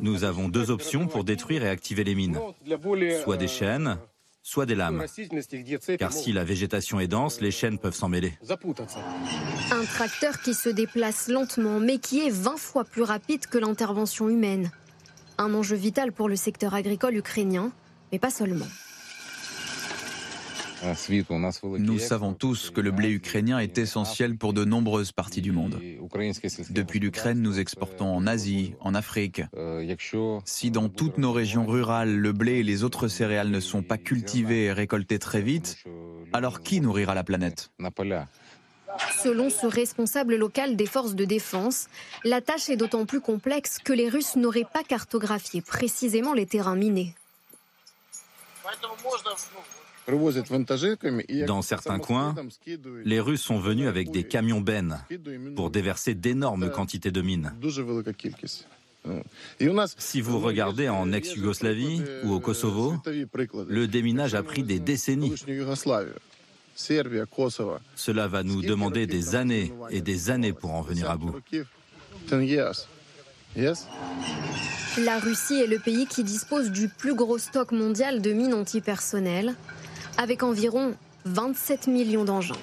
Nous avons deux options pour détruire et activer les mines. Soit des chaînes, soit des lames. Car si la végétation est dense, les chaînes peuvent s'en mêler. Un tracteur qui se déplace lentement, mais qui est 20 fois plus rapide que l'intervention humaine. Un enjeu vital pour le secteur agricole ukrainien, mais pas seulement. Nous savons tous que le blé ukrainien est essentiel pour de nombreuses parties du monde. Depuis l'Ukraine, nous exportons en Asie, en Afrique. Si dans toutes nos régions rurales, le blé et les autres céréales ne sont pas cultivés et récoltés très vite, alors qui nourrira la planète? Selon ce responsable local des forces de défense, la tâche est d'autant plus complexe que les Russes n'auraient pas cartographié précisément les terrains minés. Dans certains coins, les Russes sont venus avec des camions bennes pour déverser d'énormes quantités de mines. Si vous regardez en ex-Yougoslavie ou au Kosovo, le déminage a pris des décennies. Cela va nous demander des années et des années pour en venir à bout. La Russie est le pays qui dispose du plus gros stock mondial de mines antipersonnelles avec environ 27 millions d'engins.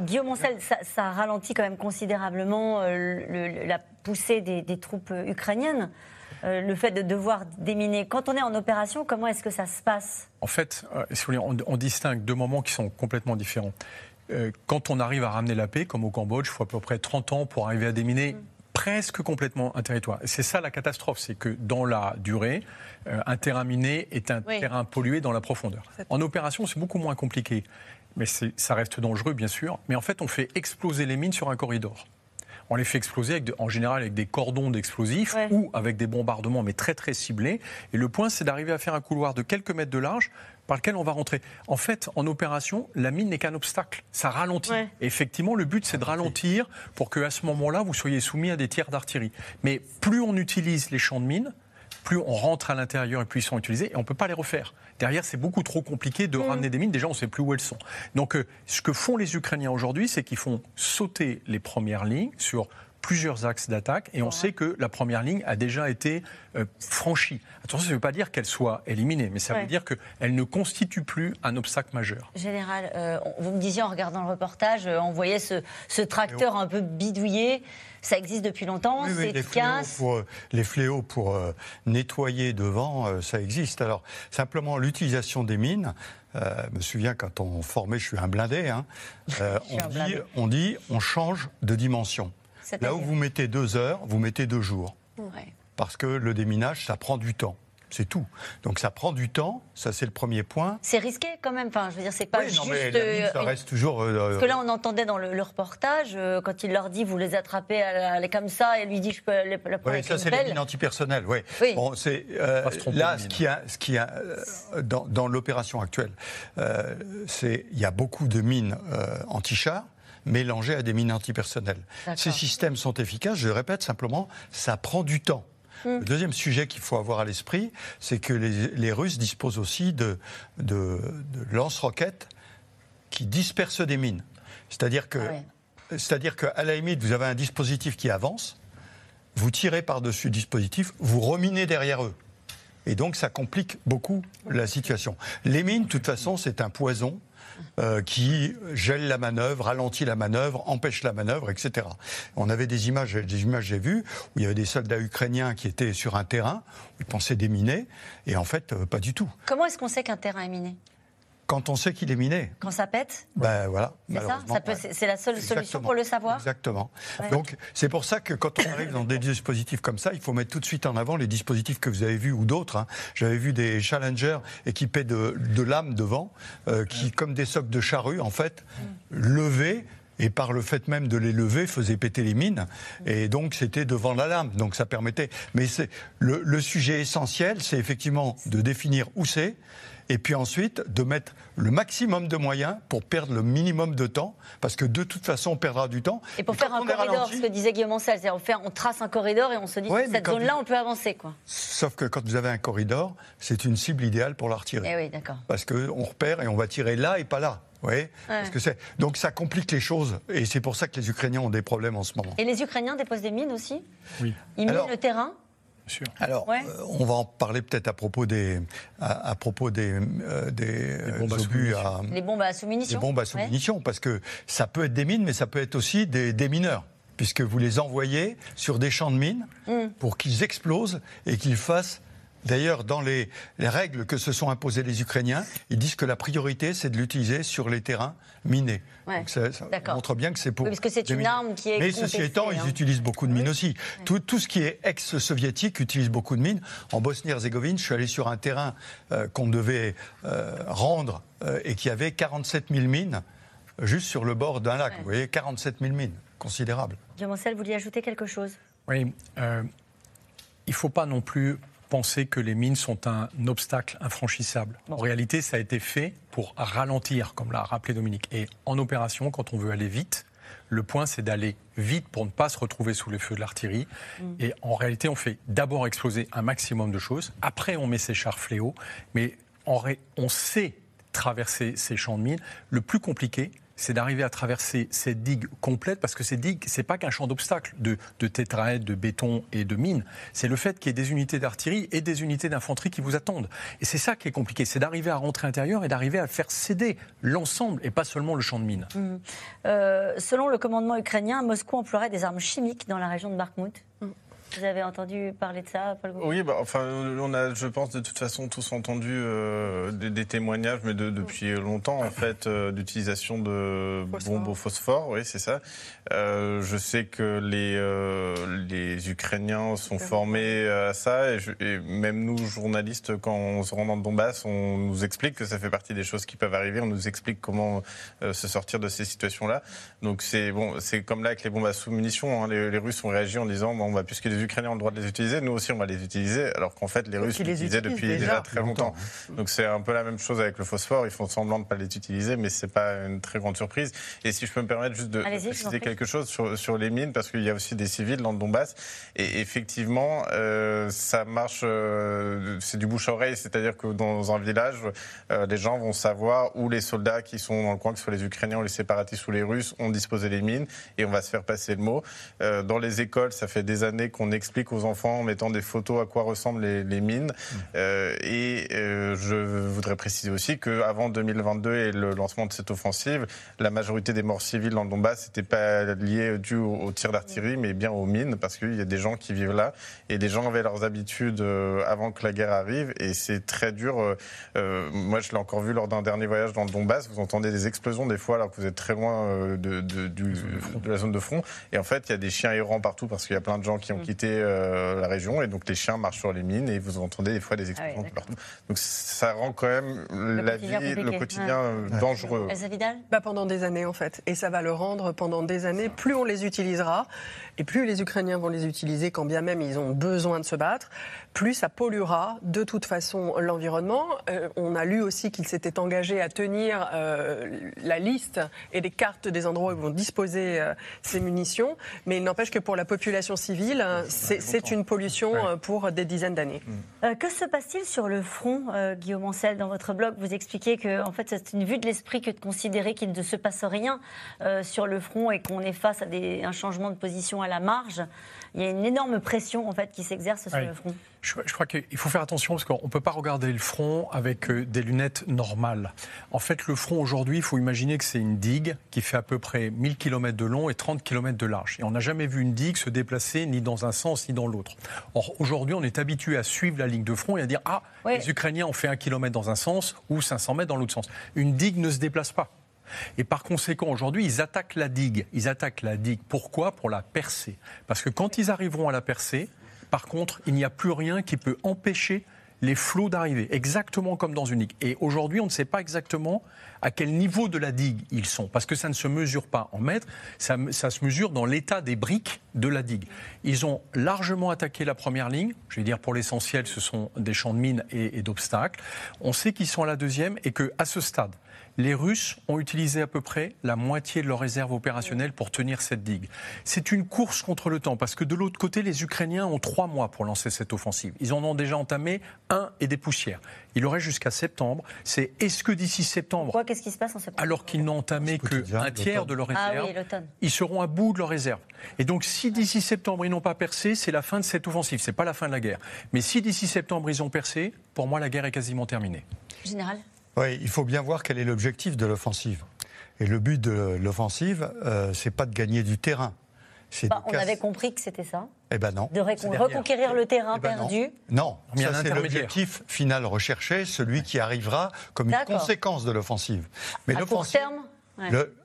Guillaume Moncel, ça, ralentit quand même considérablement la poussée des, troupes ukrainiennes. le fait de devoir déminer. Quand on est en opération, comment est-ce que ça se passe? En fait, on, on, distingue deux moments qui sont complètement différents. quand on arrive à ramener la paix, comme au Cambodge, il faut à peu près 30 ans pour arriver à déminer. Mm presque complètement un territoire. C'est ça la catastrophe, c'est que dans la durée, euh, un terrain miné est un terrain pollué dans la profondeur. En opération, c'est beaucoup moins compliqué, mais ça reste dangereux, bien sûr. Mais en fait, on fait exploser les mines sur un corridor. On les fait exploser en général avec des cordons d'explosifs ou avec des bombardements, mais très très ciblés. Et le point, c'est d'arriver à faire un couloir de quelques mètres de large par lequel on va rentrer. En fait, en opération, la mine n'est qu'un obstacle. Ça ralentit. effectivement, le but, c'est de ralentir pour qu'à ce moment-là, vous soyez soumis à des tirs d'artillerie. Mais plus on utilise les champs de mines, plus on rentre à l'intérieur et plus ils sont utilisés, et on ne peut pas les refaire. Derrière, c'est beaucoup trop compliqué de mm. ramener des mines. Déjà, on ne sait plus où elles sont. Donc, euh, ce que font les Ukrainiens aujourd'hui, c'est qu'ils font sauter les premières lignes sur plusieurs axes d'attaque et on sait que la première ligne a déjà été euh, franchie. Attention, ça ne veut pas dire qu'elle soit éliminée, mais ça veut dire qu'elle ne constitue plus un obstacle majeur. Général, euh, vous me disiez en regardant le reportage, euh, on voyait ce, tracteur un peu bidouillé. Ça existe depuis longtemps, c'est efficace. les fléaux pour nettoyer devant, ça existe. Alors, simplement, l'utilisation des mines, je me souviens quand on formait, je suis un blindé, hein, on, dit, on dit on change de dimension. Là où vous mettez deux heures, vous mettez deux jours. Parce que le déminage, ça prend du temps. C'est tout. Donc ça prend du temps, ça c'est le premier point. C'est risqué quand même. Enfin, je veux dire, c'est pas juste. Non, mais euh, ça reste toujours. Euh, parce que là, on entendait dans le, reportage euh, quand il leur dit vous les attrapez, elle est comme ça, et lui dit je peux les, prendre oui, ça c'est les mines antipersonnelles. Oui. Bon, c'est là ce qui a, ce qui a dans, dans l'opération actuelle, c'est il y a beaucoup de mines anti-chars mélangées à des mines antipersonnelles. Ces systèmes sont efficaces, je le répète simplement, ça prend du temps. Hmm. Le deuxième sujet qu'il faut avoir à l'esprit, c'est que les, Russes disposent aussi de, de, lance-roquettes qui dispersent des mines. C'est-à-dire que, ah c'est-à-dire qu'à la limite, vous avez un dispositif qui avance, vous tirez par-dessus le dispositif, vous reminez derrière eux. Et donc, ça complique beaucoup la situation. Les mines, de toute façon, c'est un poison. Euh, qui gèle la manœuvre, ralentit la manœuvre, empêche la manœuvre, etc. On avait des images, des images j'ai vues, où il y avait des soldats ukrainiens qui étaient sur un terrain, où ils pensaient déminer, et en fait, euh, pas du tout. Comment est-ce qu'on sait qu'un terrain est miné? Quand on sait qu'il est miné. Quand ça pète Ben voilà. C'est ça, C'est la seule solution pour le savoir Exactement. Donc c'est pour ça que quand on arrive dans des dispositifs comme ça, il faut mettre tout de suite en avant les dispositifs que vous avez vus ou d'autres. Hein. J'avais vu des Challenger équipés de, de lames devant, euh, qui, comme des socs de charrue, en fait, mm. levaient et par le fait même de les lever faisaient péter les mines et donc c'était devant la lame donc ça permettait mais c'est le, le sujet essentiel c'est effectivement de définir où c'est et puis ensuite de mettre le maximum de moyens pour perdre le minimum de temps, parce que de toute façon, on perdra du temps. Et pour faire un corridor, ce que disait Guillaume Ancel, c'est on, on trace un corridor et on se dit que cette zone-là, on peut avancer. Quoi. Sauf que quand vous avez un corridor, c'est une cible idéale pour la retirer. Eh oui, d'accord. Parce qu'on repère et on va tirer là et pas là. Oui, parce que c'est donc ça complique les choses et c'est pour ça que les Ukrainiens ont des problèmes en ce moment. Et les Ukrainiens déposent des mines aussi? Oui. Ils minent le terrain? Alors, euh, on va en parler peut-être à propos des, à, propos des, euh, des, bombes obus à, les bombes à sous-munitions. bombes à sous-munitions, parce que ça peut être des mines, mais ça peut être aussi des, des mineurs, puisque vous les envoyez sur des champs de mines mm. pour qu'ils explosent et qu'ils fassent D'ailleurs, dans les, règles que se sont imposées les Ukrainiens, ils disent que la priorité, c'est de l'utiliser sur les terrains minés. Donc ça, montre bien que c'est pour. parce que c'est une arme qui est. Mais ceci étant, ils hein. utilisent beaucoup de mines aussi. Tout, tout, ce qui est ex-soviétique utilise beaucoup de mines. En Bosnie-Herzégovine, je suis allé sur un terrain euh, qu'on devait euh, rendre euh, et qui avait 47 000 mines juste sur le bord d'un lac. Vous voyez, 47 000 mines, considérable. Mancel, vous vouliez ajouter quelque chose? Oui. il ne faut pas non plus penser que les mines sont un obstacle infranchissable. En réalité, ça a été fait pour ralentir, comme l'a rappelé Dominique. Et en opération, quand on veut aller vite, le point, c'est d'aller vite pour ne pas se retrouver sous les feux de l'artillerie. Mm. Et en réalité, on fait d'abord exploser un maximum de choses. Après, on met ses chars fléaux. Mais on sait traverser ces champs de mines. Le plus compliqué, c'est d'arriver à traverser cette digue complète, parce que cette digue, c'est pas qu'un champ d'obstacles de, de tétraèdes, de béton et de mines. C'est le fait qu'il y ait des unités d'artillerie et des unités d'infanterie qui vous attendent. Et c'est ça qui est compliqué, c'est d'arriver à rentrer à l'intérieur et d'arriver à faire céder l'ensemble et pas seulement le champ de mines. Mmh. Euh, selon le commandement ukrainien, Moscou emploierait des armes chimiques dans la région de Bakhmut. Mmh. Vous avez entendu parler de ça, Paul Oui, bah, enfin, on a, je pense, de toute façon, tous entendu euh, des, témoignages, mais depuis longtemps, en fait, euh, d'utilisation de bombes au phosphore. Oui, c'est ça. Euh, je sais que les, les Ukrainiens sont formés à ça, et, même nous, journalistes, quand on se rend dans le Donbass, on nous explique que ça fait partie des choses qui peuvent arriver. On nous explique comment se sortir de ces situations-là. Donc c'est bon, c'est comme là avec les bombes à sous-munitions. Hein. les, les, Russes ont réagi en disant, bon, bah, puisque les Ukrainiens ont le droit de les utiliser, nous aussi on va les utiliser, alors qu'en fait les Russes les utilisaient depuis déjà, très longtemps. Donc c'est un peu la même chose avec le phosphore, ils font semblant de ne pas les utiliser, mais c'est pas une très grande surprise. Et si je peux me permettre juste de préciser quelque chose sur, sur les mines, parce qu'il y a aussi des civils dans le Donbass, et effectivement euh, ça marche, euh, c'est du bouche-oreille, c'est-à-dire que dans un village, euh, les gens vont savoir où les soldats qui sont dans le coin, que ce soit les Ukrainiens ou les séparatistes ou les Russes, ont disposé les mines, et on va se faire passer le mot. dans les écoles, ça fait des années qu'on explique aux enfants en mettant des photos à quoi ressemblent les, mines. Mmh. Euh, et euh, je voudrais préciser aussi qu'avant 2022 et le lancement de cette offensive, la majorité des morts civiles dans le Donbass n'étaient pas liées dû aux, tirs d'artillerie, mais bien aux mines, parce qu'il y a des gens qui vivent là et des gens avaient leurs habitudes euh, avant que la guerre arrive. Et c'est très dur. moi, je l'ai encore vu lors d'un dernier voyage dans le Donbass. Vous entendez des explosions des fois alors que vous êtes très loin de, de la zone de front. Et en fait, il y a des chiens errants partout parce qu'il y a plein de gens qui ont mmh. Quitté euh, la région et donc les chiens marchent sur les mines et vous entendez des fois des ah explosions partout. Donc ça rend quand même la vie, le quotidien euh, dangereux. bah, Pendant des années en fait. Et ça va le rendre pendant des années. Plus on les utilisera et plus les Ukrainiens vont les utiliser quand bien même ils ont besoin de se battre, plus ça polluera de toute façon l'environnement. Euh, on a lu aussi qu'ils s'étaient engagés à tenir la liste et les cartes des endroits où ils vont disposer ces munitions. Mais il n'empêche que pour la population civile, c'est une pollution euh, pour des dizaines d'années. Mm. Euh, que se passe-t-il sur le front, euh, Guillaume Ancel? Dans votre blog, vous expliquez que en fait, c'est une vue de l'esprit que de considérer qu'il ne se passe rien sur le front et qu'on est face à un changement de position à la marge il y a une énorme pression en fait qui s'exerce sur le front. Je, crois qu'il faut faire attention parce qu'on ne peut pas regarder le front avec euh, des lunettes normales. En fait, le front aujourd'hui, il faut imaginer que c'est une digue qui fait à peu près 1000 km de long et 30 km de large. Et on n'a jamais vu une digue se déplacer ni dans un sens ni dans l'autre. Or, aujourd'hui, on est habitué à suivre la ligne de front et à dire Ah, les Ukrainiens ont fait un kilomètre dans un sens ou 500 mètres dans l'autre sens. Une digue ne se déplace pas. Et par conséquent, aujourd'hui, ils attaquent la digue. Ils attaquent la digue. Pourquoi? Pour la percer. Parce que quand ils arriveront à la percer, par contre, il n'y a plus rien qui peut empêcher les flots d'arriver, exactement comme dans une digue. Et aujourd'hui, on ne sait pas exactement à quel niveau de la digue ils sont, parce que ça ne se mesure pas en mètres, ça, se mesure dans l'état des briques de la digue. Ils ont largement attaqué la première ligne, je vais dire pour l'essentiel, ce sont des champs de mines et, et d'obstacles. On sait qu'ils sont à la deuxième et qu'à ce stade, les Russes ont utilisé à peu près la moitié de leurs réserves opérationnelles pour tenir cette digue. C'est une course contre le temps, parce que de l'autre côté, les Ukrainiens ont trois mois pour lancer cette offensive. Ils en ont déjà entamé un et des poussières. Il aurait jusqu'à septembre. C'est est-ce que d'ici septembre, Quoi Qu'est-ce qui se passe en septembre? alors qu'ils n'ont entamé qu'un tiers de leurs ah réserves, ils seront à bout de leurs réserves. Et donc, si d'ici septembre ils n'ont pas percé, c'est la fin de cette offensive. C'est pas la fin de la guerre. Mais si d'ici septembre ils ont percé, pour moi la guerre est quasiment terminée. Général? Oui, il faut bien voir quel est l'objectif de l'offensive. Et le but de l'offensive, euh, c'est pas de gagner du terrain. Bah, on avait compris que c'était ça. Eh ben non. De reconquérir le terrain eh ben perdu. Non, non. ça c'est l'objectif final recherché, celui qui arrivera comme une conséquence de l'offensive. Mais à court terme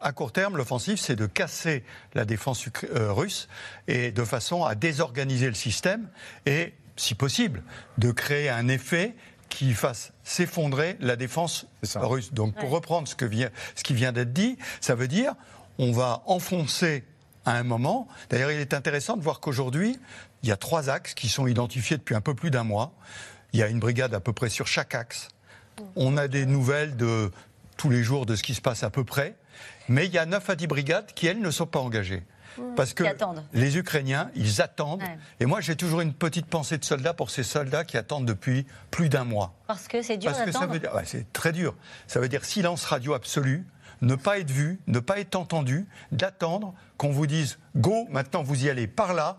à court terme, l'offensive, c'est de casser la défense euh, russe et de façon à désorganiser le système et, si possible, de créer un effet qui fasse s'effondrer la défense russe. Donc, pour reprendre ce, que vient, ce qui vient d'être dit, ça veut dire on va enfoncer à un moment. D'ailleurs, il est intéressant de voir qu'aujourd'hui, il y a trois axes qui sont identifiés depuis un peu plus d'un mois. Il y a une brigade à peu près sur chaque axe. On a des nouvelles de tous les jours de ce qui se passe à peu près. Mais il y a 9 à 10 brigades qui, elles, ne sont pas engagées. Parce que les Ukrainiens, ils attendent. Et moi, j'ai toujours une petite pensée de soldats pour ces soldats qui attendent depuis plus d'un mois. Parce que c'est dur Parce que ça veut dire, c'est très dur. Ça veut dire silence radio absolu. ne pas être vu, ne pas être entendu, d'attendre qu'on vous dise go, maintenant vous y allez par là,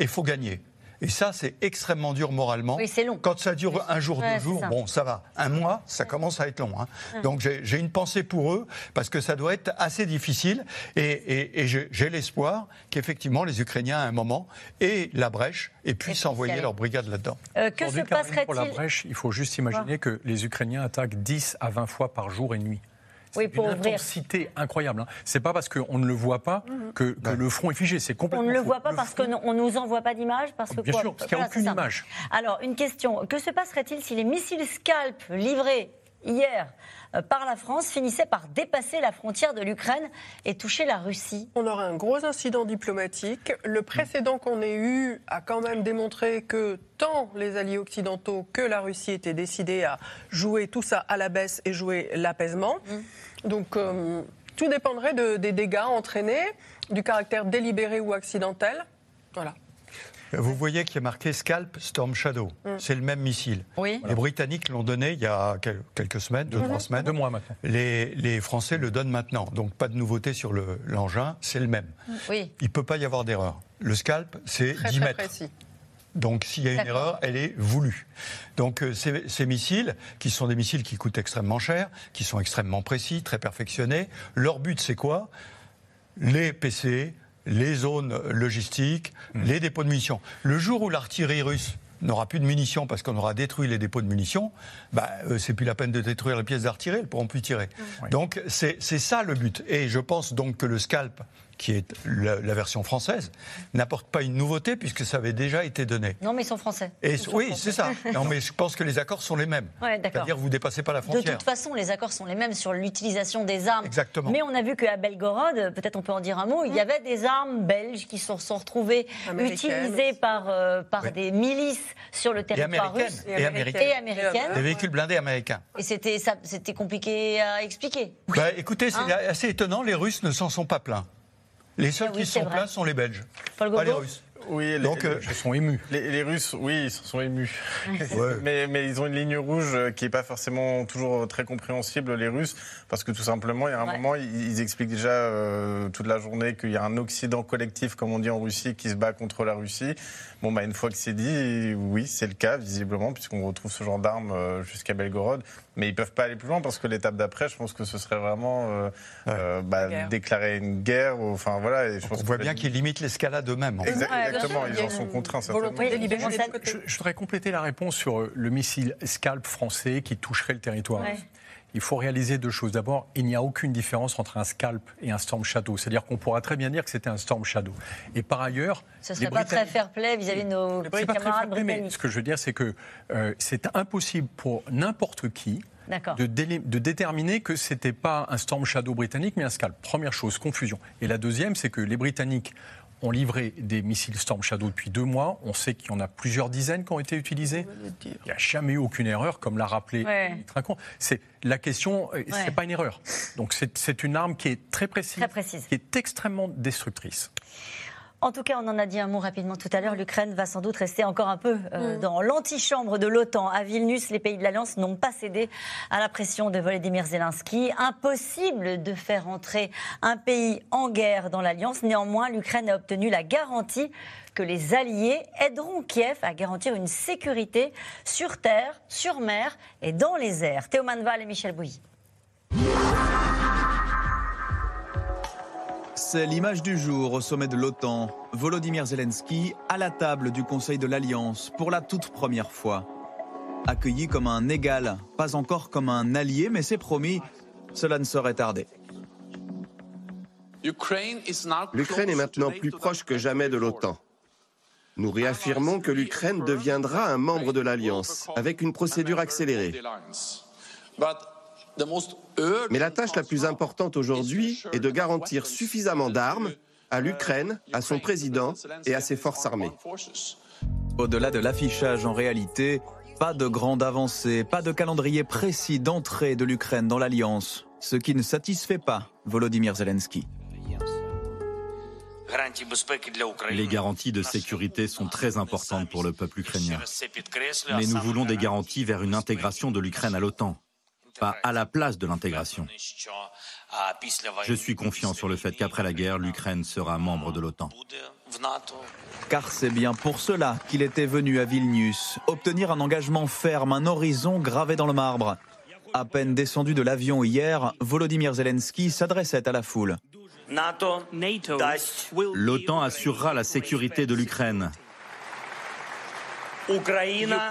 et il faut gagner. Et ça, c'est extrêmement dur moralement. Oui, c'est long. Quand ça dure un jour, deux jours, bon, ça va. Un mois, ça commence à être long. Hein. Donc j'ai une pensée pour eux, parce que ça doit être assez difficile. Et, j'ai l'espoir qu'effectivement, les Ukrainiens, à un moment, aient la brèche et puissent envoyer leur brigade là-dedans. Euh, que se passerait-il Pour la brèche, il faut juste imaginer que les Ukrainiens attaquent 10 à 20 fois par jour et nuit. Oui, pour une intensité incroyable. Hein. C'est pas parce qu'on ne le voit pas mhm. que, le front est figé. C'est complètement. On ne le voit pas parce qu'on ne nous envoie pas d'image parce que Bien sûr, parce qu'il n'y a aucune image. Alors, une question. Que se passerait-il si les missiles Scalp livrés hier euh, par la France finissait par dépasser la frontière de l'Ukraine et toucher la Russie On aurait un gros incident diplomatique. Le précédent qu'on ait eu a quand même démontré que tant les alliés occidentaux que la Russie étaient décidés à jouer tout ça à la baisse et jouer l'apaisement. Mmh. Donc euh, tout dépendrait des dégâts entraînés, du caractère délibéré ou accidentel. Voilà. Vous voyez qu'il y a marqué Scalp Storm Shadow. Mm. C'est le même missile. Oui. Les Britanniques l'ont donné il y a quelques semaines, deux, trois semaines. Deux mois maintenant. Les, Français le donnent maintenant. Donc pas de nouveauté sur l'engin, c'est le même. Oui. Il ne peut pas y avoir d'erreur. Le Scalp, c'est 10 mètres. Précis. Donc s'il y a une erreur, elle est voulue. Donc euh, ces, ces, missiles, qui sont des missiles qui coûtent extrêmement cher, qui sont extrêmement précis, très perfectionnés, leur but c'est quoi? Les PC, les zones logistiques, hmm. les dépôts de munitions. Le jour où l'artillerie russe n'aura plus de munitions parce qu'on aura détruit les dépôts de munitions, bah, euh, c'est plus la peine de détruire les pièces d'artillerie, elles pourront plus tirer. Donc c'est ça le but. Et je pense donc que le scalp qui est la, version française, n'apporte pas une nouveauté puisque ça avait déjà été donné. Non, mais ils sont français. oui, c'est ça. Non, mais je pense que les accords sont les mêmes. C'est-à-dire vous dépassez pas la frontière. De toute façon, les accords sont les mêmes sur l'utilisation des armes. Exactement. Mais on a vu qu'à Belgorod, peut-être on peut en dire un mot, il y avait des armes belges qui sont, sont retrouvées utilisées par, euh, par des milices sur le territoire russe et, américaines. Des véhicules blindés américains. Et c'était compliqué à expliquer. Bah, écoutez, c'est hein assez étonnant, les Russes ne s'en sont pas plaints. Les seuls ah qui sont pleins sont les Belges, pas les Russes. Oui, donc euh, ils sont émus. Les, Russes, oui, ils sont émus. mais, mais, ils ont une ligne rouge qui n'est pas forcément toujours très compréhensible, les Russes, parce que tout simplement, il y a un moment, ils, expliquent déjà euh, toute la journée qu'il y a un Occident collectif, comme on dit en Russie, qui se bat contre la Russie. Bon, bah, une fois que c'est dit, oui, c'est le cas, visiblement, puisqu'on retrouve ce genre d'armes euh, jusqu'à Belgorod. Mais ils peuvent pas aller plus loin parce que l'étape d'après, je pense que ce serait vraiment euh, euh, bah, déclarer une guerre. Enfin voilà. Et je pense on voit bien qu'ils limitent l'escalade eux-mêmes. exactement, ils en sont contraints. Je, je, voudrais compléter la réponse sur le missile Scalp français qui toucherait le territoire il faut réaliser deux choses. D'abord, il n'y a aucune différence entre un scalp et un storm shadow. C'est-à-dire qu'on pourra très bien dire que c'était un storm shadow. Et par ailleurs, ce ne serait pas très fair-play vis-à-vis de nos camarades britanniques. Mais ce que je veux dire, c'est que euh, c'est impossible pour n'importe qui de, de, déterminer que ce n'était pas un Storm Shadow britannique, mais un Scalp. Première chose, confusion. Et la deuxième, c'est que les Britanniques ont livré des missiles Storm Shadow depuis deux mois. On sait qu'il y en a plusieurs dizaines qui ont été utilisés. Il n'y a jamais eu aucune erreur, comme l'a rappelé ouais. C'est la question, euh, ce n'est pas une erreur. Donc c'est une arme qui est très précise, très précise, qui est extrêmement destructrice. En tout cas, on en a dit un mot rapidement tout à l'heure. L'Ukraine va sans doute rester encore un peu euh, mm. dans l'antichambre de l'OTAN. À Vilnius, les pays de l'Alliance n'ont pas cédé à la pression de Volodymyr Zelensky. Impossible de faire entrer un pays en guerre dans l'Alliance. Néanmoins, l'Ukraine a obtenu la garantie que les alliés aideront Kiev à garantir une sécurité sur terre, sur mer et dans les airs. Théo Manval et Michel Bouilly. C'est l'image du jour au sommet de l'OTAN. Volodymyr Zelensky à la table du Conseil de l'Alliance pour la toute première fois. Accueilli comme un égal, pas encore comme un allié, mais c'est promis, cela ne saurait tarder. L'Ukraine est maintenant plus proche que jamais de l'OTAN. Nous réaffirmons que l'Ukraine deviendra un membre de l'Alliance avec une procédure accélérée. Mais la tâche la plus importante aujourd'hui est de garantir suffisamment d'armes à l'Ukraine, à son président et à ses forces armées. Au-delà de l'affichage en réalité, pas de grande avancée, pas de calendrier précis d'entrée de l'Ukraine dans l'alliance, ce qui ne satisfait pas Volodymyr Zelensky. Les garanties de sécurité sont très importantes pour le peuple ukrainien. Mais nous voulons des garanties vers une intégration de l'Ukraine à l'OTAN. Pas à la place de l'intégration. Je suis confiant sur le fait qu'après la guerre, l'Ukraine sera membre de l'OTAN. Car c'est bien pour cela qu'il était venu à Vilnius, obtenir un engagement ferme, un horizon gravé dans le marbre. À peine descendu de l'avion hier, Volodymyr Zelensky s'adressait à la foule. L'OTAN assurera la sécurité de l'Ukraine.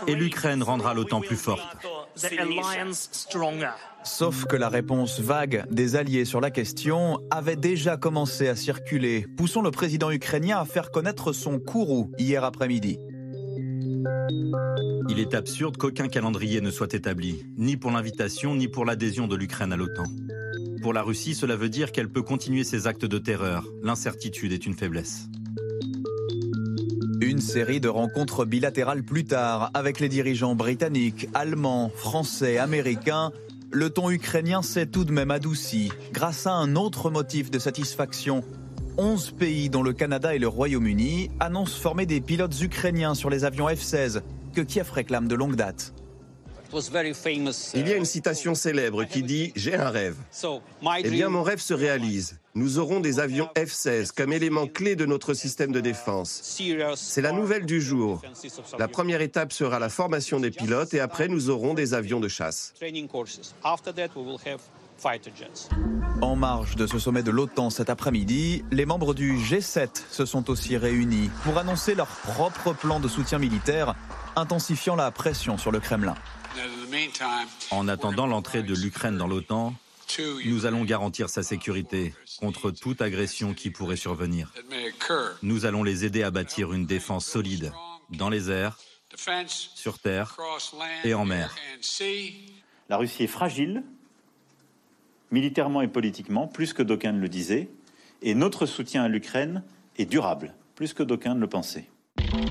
Et l'Ukraine rendra l'OTAN plus forte. Sauf que la réponse vague des alliés sur la question avait déjà commencé à circuler, poussant le président ukrainien à faire connaître son courroux hier après-midi. Il est absurde qu'aucun calendrier ne soit établi, ni pour l'invitation, ni pour l'adhésion de l'Ukraine à l'OTAN. Pour la Russie, cela veut dire qu'elle peut continuer ses actes de terreur. L'incertitude est une faiblesse. Une série de rencontres bilatérales plus tard avec les dirigeants britanniques, allemands, français, américains le ton ukrainien s'est tout de même adouci grâce à un autre motif de satisfaction. 11 pays, dont le Canada et le Royaume-Uni, annoncent former des pilotes ukrainiens sur les avions F-16 que Kiev réclame de longue date. Il y a une citation célèbre qui dit ⁇ J'ai un rêve ⁇ Eh bien, mon rêve se réalise. Nous aurons des avions F-16 comme élément clé de notre système de défense. C'est la nouvelle du jour. La première étape sera la formation des pilotes et après, nous aurons des avions de chasse. En marge de ce sommet de l'OTAN cet après-midi, les membres du G7 se sont aussi réunis pour annoncer leur propre plan de soutien militaire, intensifiant la pression sur le Kremlin. En attendant l'entrée de l'Ukraine dans l'OTAN, nous allons garantir sa sécurité contre toute agression qui pourrait survenir. Nous allons les aider à bâtir une défense solide dans les airs, sur terre et en mer. La Russie est fragile, militairement et politiquement, plus que d'aucuns ne le disaient, et notre soutien à l'Ukraine est durable, plus que d'aucuns ne le pensaient.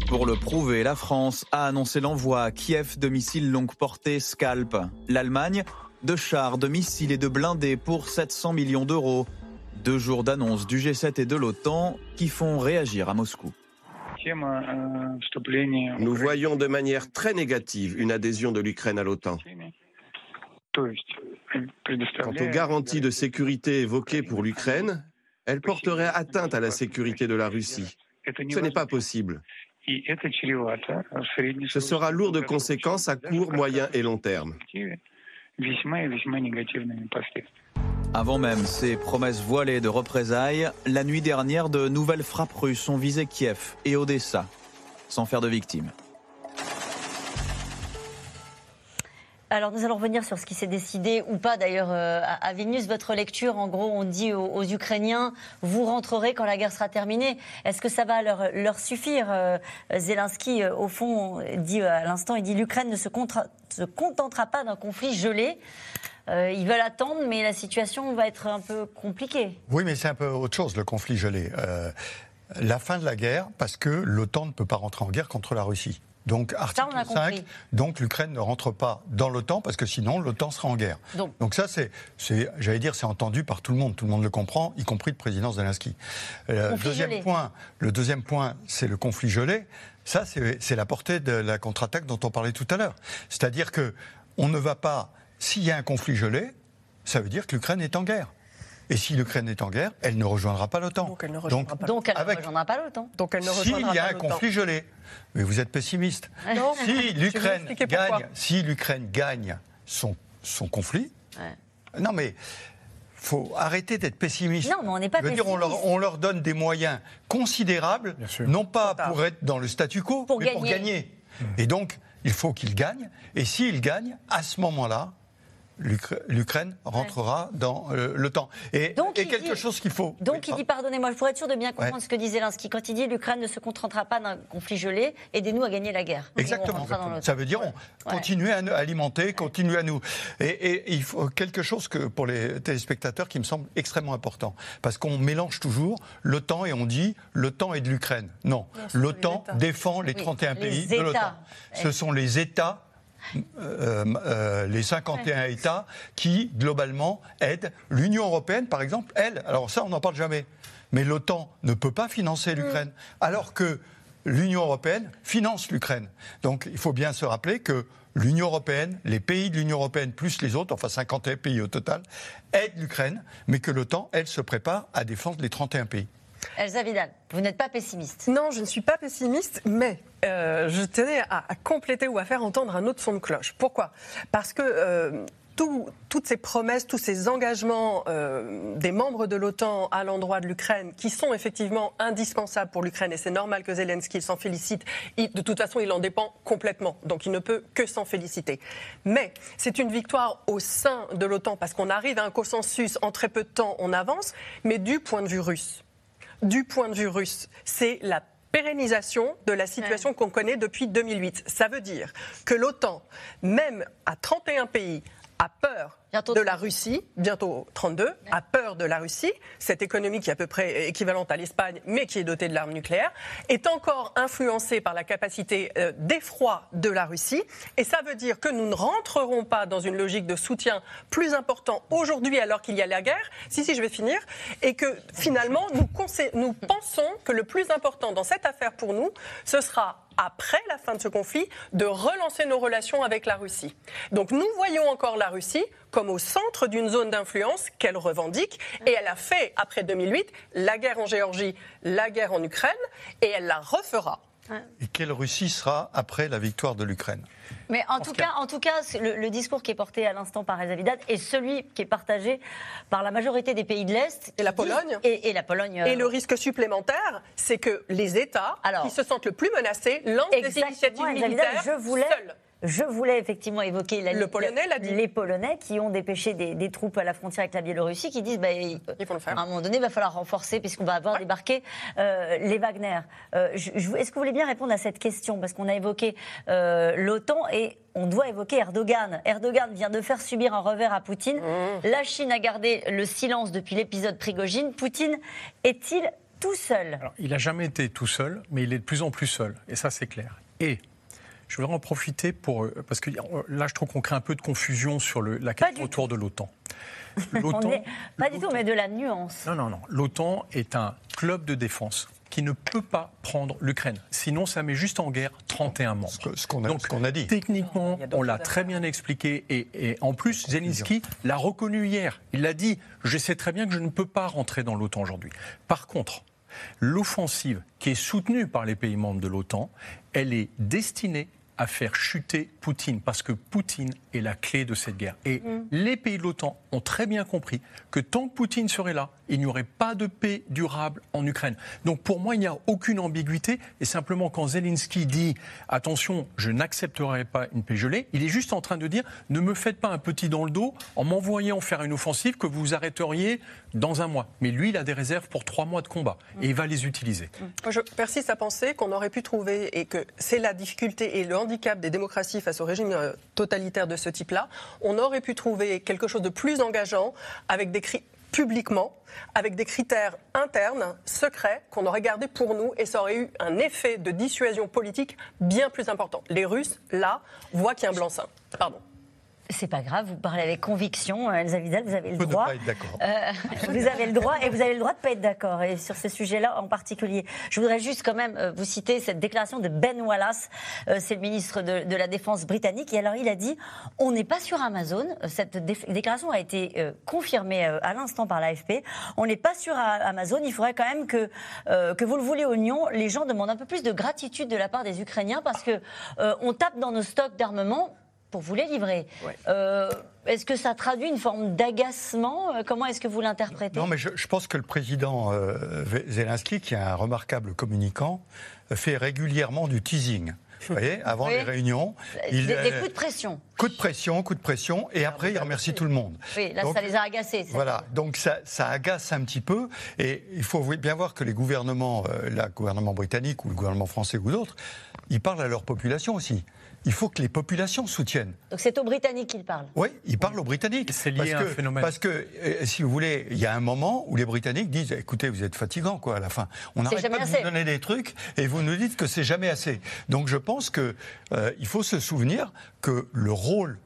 Pour le prouver, la France a annoncé l'envoi à Kiev de missiles longue portée Scalp. L'Allemagne, de chars, de missiles et de blindés pour 700 millions d'euros. Deux jours d'annonce du G7 et de l'OTAN qui font réagir à Moscou. Nous voyons de manière très négative une adhésion de l'Ukraine à l'OTAN. Quant aux garanties de sécurité évoquées pour l'Ukraine, elles porteraient atteinte à la sécurité de la Russie. Ce n'est pas possible. Ce sera lourd de conséquences à court, moyen et long terme. Avant même ces promesses voilées de représailles, la nuit dernière, de nouvelles frappes russes ont visé Kiev et Odessa, sans faire de victimes. Alors nous allons revenir sur ce qui s'est décidé ou pas d'ailleurs euh, à Vilnius. Votre lecture, en gros, on dit aux, Ukrainiens, vous rentrerez quand la guerre sera terminée. Est-ce que ça va leur, suffire euh, Zelensky, euh, au fond, dit à l'instant, il dit l'Ukraine ne se, contentera pas d'un conflit gelé. ils veulent attendre, mais la situation va être un peu compliquée. Oui, mais c'est un peu autre chose, le conflit gelé. la fin de la guerre, parce que l'OTAN ne peut pas rentrer en guerre contre la Russie. Donc article 5, donc l'Ukraine ne rentre pas dans l'OTAN parce que sinon l'OTAN sera en guerre. Donc, ça c'est, j'allais dire, c'est entendu par tout le monde, tout le monde le comprend, y compris le président Zelensky. Euh, deuxième point, le deuxième point, c'est le conflit gelé. Ça c'est la portée de la contre-attaque dont on parlait tout à l'heure. C'est-à-dire que on ne va pas, s'il y a un conflit gelé, ça veut dire que l'Ukraine est en guerre. Et si l'Ukraine est en guerre, elle ne rejoindra pas l'OTAN. Donc elle ne rejoindra pas, l'OTAN. Donc elle ne S'il y a un conflit gelé, mais vous êtes pessimiste. Non. Si l'Ukraine gagne, si l'Ukraine gagne son, son conflit, non mais faut arrêter d'être pessimiste. Non, mais on n'est pas pessimiste. Dire, on, leur, on, leur, donne des moyens considérables, non pas pour être dans le statu quo, mais pour gagner. Et donc, il faut qu'ils gagnent. Et s'ils gagnent, à ce moment-là, l'Ukraine rentrera dans euh, le temps. Et, quelque chose qu'il faut. Donc il dit, pardonnez-moi, pour être sûr de bien comprendre ce que disait Zelensky, quand il dit l'Ukraine ne se contentera pas d'un conflit gelé, aidez-nous à gagner la guerre. Exactement. Ça veut dire on continuer à alimenter, continuer à nous. Et, il faut quelque chose que pour les téléspectateurs qui me semble extrêmement important, parce qu'on mélange toujours l'OTAN et on dit l'OTAN est de l'Ukraine. Non, l'OTAN défend les 31 pays de l'OTAN. Ce sont les États euh, euh, les 51 États qui, globalement, aident. L'Union européenne, par exemple, elle, alors ça, on n'en parle jamais, mais l'OTAN ne peut pas financer l'Ukraine. Alors que l'Union européenne finance l'Ukraine. Donc il faut bien se rappeler que l'Union européenne, les pays de l'Union européenne plus les autres, enfin 51 pays au total, aident l'Ukraine, mais que l'OTAN, elle, se prépare à défendre les 31 pays. Elsa Vidal, vous n'êtes pas pessimiste Non, je ne suis pas pessimiste, mais euh, je tenais à, compléter ou à faire entendre un autre son de cloche. Pourquoi? Parce que euh, toutes ces promesses, tous ces engagements euh, des membres de l'OTAN à l'endroit de l'Ukraine, qui sont effectivement indispensables pour l'Ukraine, et c'est normal que Zelensky s'en félicite, de toute façon il en dépend complètement, donc il ne peut que s'en féliciter. Mais c'est une victoire au sein de l'OTAN, parce qu'on arrive à un consensus en très peu de temps, on avance, mais du point de vue russe. Du point de vue russe, c'est la pérennisation de la situation qu'on connaît depuis 2008. Ça veut dire que l'OTAN, même à 31 pays, a peur de la Russie, bientôt 32, a peur de la Russie, cette économie qui est à peu près équivalente à l'Espagne, mais qui est dotée de l'arme nucléaire, est encore influencée par la capacité euh, d'effroi de la Russie. Et ça veut dire que nous ne rentrerons pas dans une logique de soutien plus important aujourd'hui alors qu'il y a la guerre. Si, si, je vais finir. Et que finalement, nous, nous pensons que le plus important dans cette affaire pour nous, ce sera après la fin de ce conflit, de relancer nos relations avec la Russie. Donc nous voyons encore la Russie comme au centre d'une zone d'influence qu'elle revendique. Et elle a fait, après 2008, la guerre en Géorgie, la guerre en Ukraine, et elle la refera. Et quelle Russie sera après la victoire de l'Ukraine mais en tout, cas, en tout cas, le, discours qui est porté à l'instant par Elsa Vidal est celui qui est partagé par la majorité des pays de l'Est. Et la Pologne. Et, la Pologne. Et le risque supplémentaire, c'est que les États qui se sentent le plus menacés lancent des initiatives militaires je voulais, seuls. Je voulais effectivement évoquer la, le Polonais les Polonais qui ont dépêché des, troupes à la frontière avec la Biélorussie qui disent bah, à un moment donné, il va falloir renforcer puisqu'on va avoir débarqué euh, les Wagner. Euh, est-ce que vous voulez bien répondre à cette question? Parce qu'on a évoqué euh, l'OTAN et on doit évoquer Erdogan. Erdogan vient de faire subir un revers à Poutine. Mmh. La Chine a gardé le silence depuis l'épisode Prigogine. Poutine est-il tout seul? Il n'a jamais été tout seul, mais il est de plus en plus seul. Et ça, c'est clair. Et je voudrais en profiter pour. Euh, parce que euh, là, je trouve qu'on crée un peu de confusion sur le, la question autour de l'OTAN. pas du tout, mais de la nuance. Non, non, non. L'OTAN est un club de défense qui ne peut pas prendre l'Ukraine. Sinon, ça met juste en guerre 31 membres. Ce qu'on a, a, dit. Techniquement, on l'a très bien expliqué. Et, et en plus, Zelensky l'a reconnu hier. Il l'a dit Je sais très bien que je ne peux pas rentrer dans l'OTAN aujourd'hui. Par contre, l'offensive qui est soutenue par les pays membres de l'OTAN, elle est destinée à faire chuter Poutine, parce que Poutine est la clé de cette guerre. Et mm. les pays de l'OTAN ont très bien compris que tant que Poutine serait là, il n'y aurait pas de paix durable en Ukraine. Donc pour moi, il n'y a aucune ambiguïté. Et simplement, quand Zelensky dit attention, je n'accepterai pas une paix gelée, il est juste en train de dire ne me faites pas un petit dans le dos en m'envoyant faire une offensive que vous arrêteriez dans un mois. Mais lui, il a des réserves pour trois mois de combat et il va les utiliser. je persiste à penser qu'on aurait pu trouver, et que c'est la difficulté et le handicap des démocraties face au régime euh, totalitaire de ce type-là, on aurait pu trouver quelque chose de plus engageant avec des cris publiquement, avec des critères internes, secrets, qu'on aurait gardés pour nous, et ça aurait eu un effet de dissuasion politique bien plus important. Les Russes, là, voient qu'il y a un blanc-seing. Pardon. C'est pas grave, vous parlez avec conviction, euh, Elsa Vidal, vous avez le droit. De pas être d'accord. Euh, vous avez le droit et vous avez le droit de pas être d'accord et sur ce sujet-là en particulier. Je voudrais juste quand même euh, vous citer cette déclaration de Ben Wallace, c'est le ministre de, la Défense britannique et alors il a dit on n'est pas sur Amazon. Cette déclaration a été confirmée à l'instant par l'AFP. On n'est pas sur Amazon. Il faudrait quand même que que vous le voulez oignon, les gens demandent un peu plus de gratitude de la part des Ukrainiens parce que on tape dans nos stocks d'armement pour vous les livrer. Euh, est-ce que ça traduit une forme d'agacement euh, Comment est-ce que vous l'interprétez? Non, mais je, pense que le président euh, Zelensky, qui est un remarquable communicant, fait régulièrement du teasing. Vous voyez, avant les réunions. Il, des, coups de pression. Coup de pression, coup de pression, et après il remercie tout le monde. Oui, là ça les a agacés. Voilà, donc ça, ça, agace un petit peu, et il faut bien voir que les gouvernements, le gouvernement britannique ou le gouvernement français ou d'autres, ils parlent à leur population aussi il faut que les populations soutiennent. Donc c'est aux Britanniques qu'il parle Oui, il parle aux Britanniques. C'est lié à un phénomène. Parce que, euh, si vous voulez, il y a un moment où les Britanniques disent écoutez, vous êtes fatigants, quoi, à la fin. On n'arrête pas de vous donner des trucs et vous nous dites que c'est jamais assez. Donc je pense qu'il euh, faut se souvenir que le rôle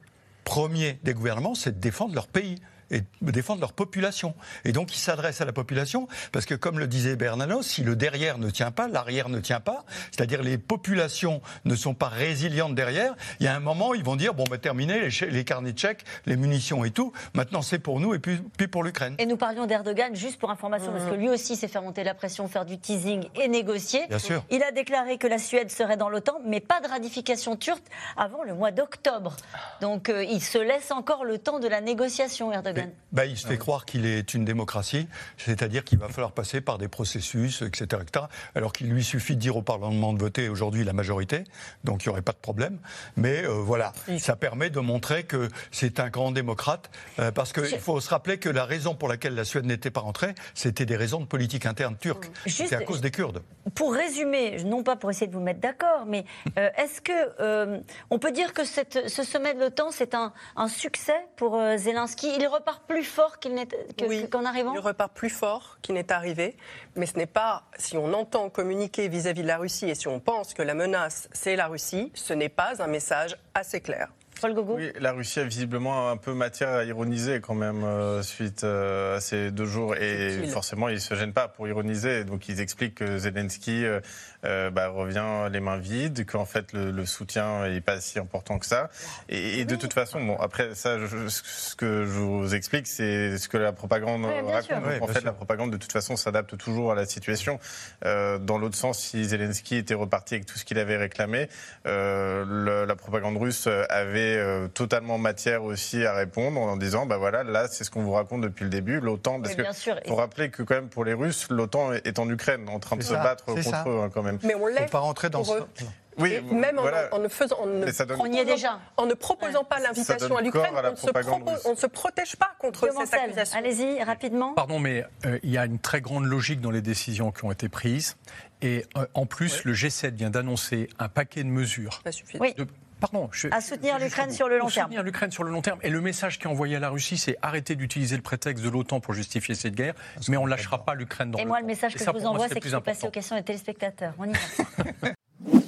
premier des gouvernements, c'est de défendre leur pays et défendre leur population. Et donc, ils s'adressent à la population parce que, comme le disait Bernanos, si le derrière ne tient pas, l'arrière ne tient pas, c'est-à-dire les populations ne sont pas résilientes derrière, il y a un moment, ils vont dire bon, bah, terminé, les, les carnets de chèques, les munitions et tout, maintenant c'est pour nous et puis, puis pour l'Ukraine. Et nous parlions d'Erdogan, juste pour information, parce que lui aussi s'est fait monter la pression, faire du teasing et négocier. Bien sûr. Il a déclaré que la Suède serait dans l'OTAN, mais pas de ratification turque avant le mois d'octobre. Donc euh, il se laisse encore le temps de la négociation, Erdogan. Bah, il se fait croire qu'il est une démocratie, c'est-à-dire qu'il va falloir passer par des processus, etc. etc. alors qu'il lui suffit de dire au Parlement de voter aujourd'hui la majorité, donc il n'y aurait pas de problème. Mais euh, voilà, ça permet de montrer que c'est un grand démocrate, euh, parce qu'il faut se rappeler que la raison pour laquelle la Suède n'était pas rentrée, c'était des raisons de politique interne turque. C'est à cause des Kurdes. Pour résumer, non pas pour essayer de vous mettre d'accord, mais euh, est-ce que on peut dire que cette, ce sommet de l'OTAN, c'est un, un, succès pour Zelensky? Il repart plus fort qu'il n'est qu'en arrivant Il repart plus fort qu'il n'est arrivé, mais ce n'est pas, si on entend communiquer vis-à-vis -vis de la Russie et si on pense que la menace, c'est la Russie, ce n'est pas un message assez clair. Oui, la Russie a visiblement un peu matière à ironiser quand même euh, suite euh, à ces deux jours. Et forcément, ils ne se gênent pas pour ironiser. Donc ils expliquent que Zelensky euh, bah, revient les mains vides, qu'en fait le, soutien n'est pas si important que ça. Et, de toute façon, bon, après ça, ce que je vous explique, c'est ce que la propagande raconte. en fait, la propagande, de toute façon, s'adapte toujours à la situation. dans l'autre sens, si Zelensky était reparti avec tout ce qu'il avait réclamé, la propagande russe avait euh, totalement matière aussi à répondre en disant bah voilà là c'est ce qu'on vous raconte depuis le début l'OTAN parce que pour rappeler que quand même pour les Russes l'OTAN est en Ukraine en train de se battre contre eux hein, quand même. Mais on lève pas rentrer dans ce... Oui, même en, ne faisant, en on y est déjà. En ne proposant pas l'invitation à l'Ukraine, on, ne se protège pas contre cette accusation. Allez-y rapidement. Pardon, mais euh, il y a une très grande logique dans les décisions qui ont été prises. Et euh, en plus, le G7 vient d'annoncer un paquet de mesures. Ça suffit. Oui. Pardon, à soutenir l'Ukraine sur le long terme. Soutenir l'Ukraine sur le long terme. Et le message qui est envoyé à la Russie, c'est arrêter d'utiliser le prétexte de l'OTAN pour justifier cette guerre, mais on ne lâchera pas l'Ukraine dans Et moi, le message que je vous envoie, c'est qu'il faut passer aux questions des téléspectateurs. On y va.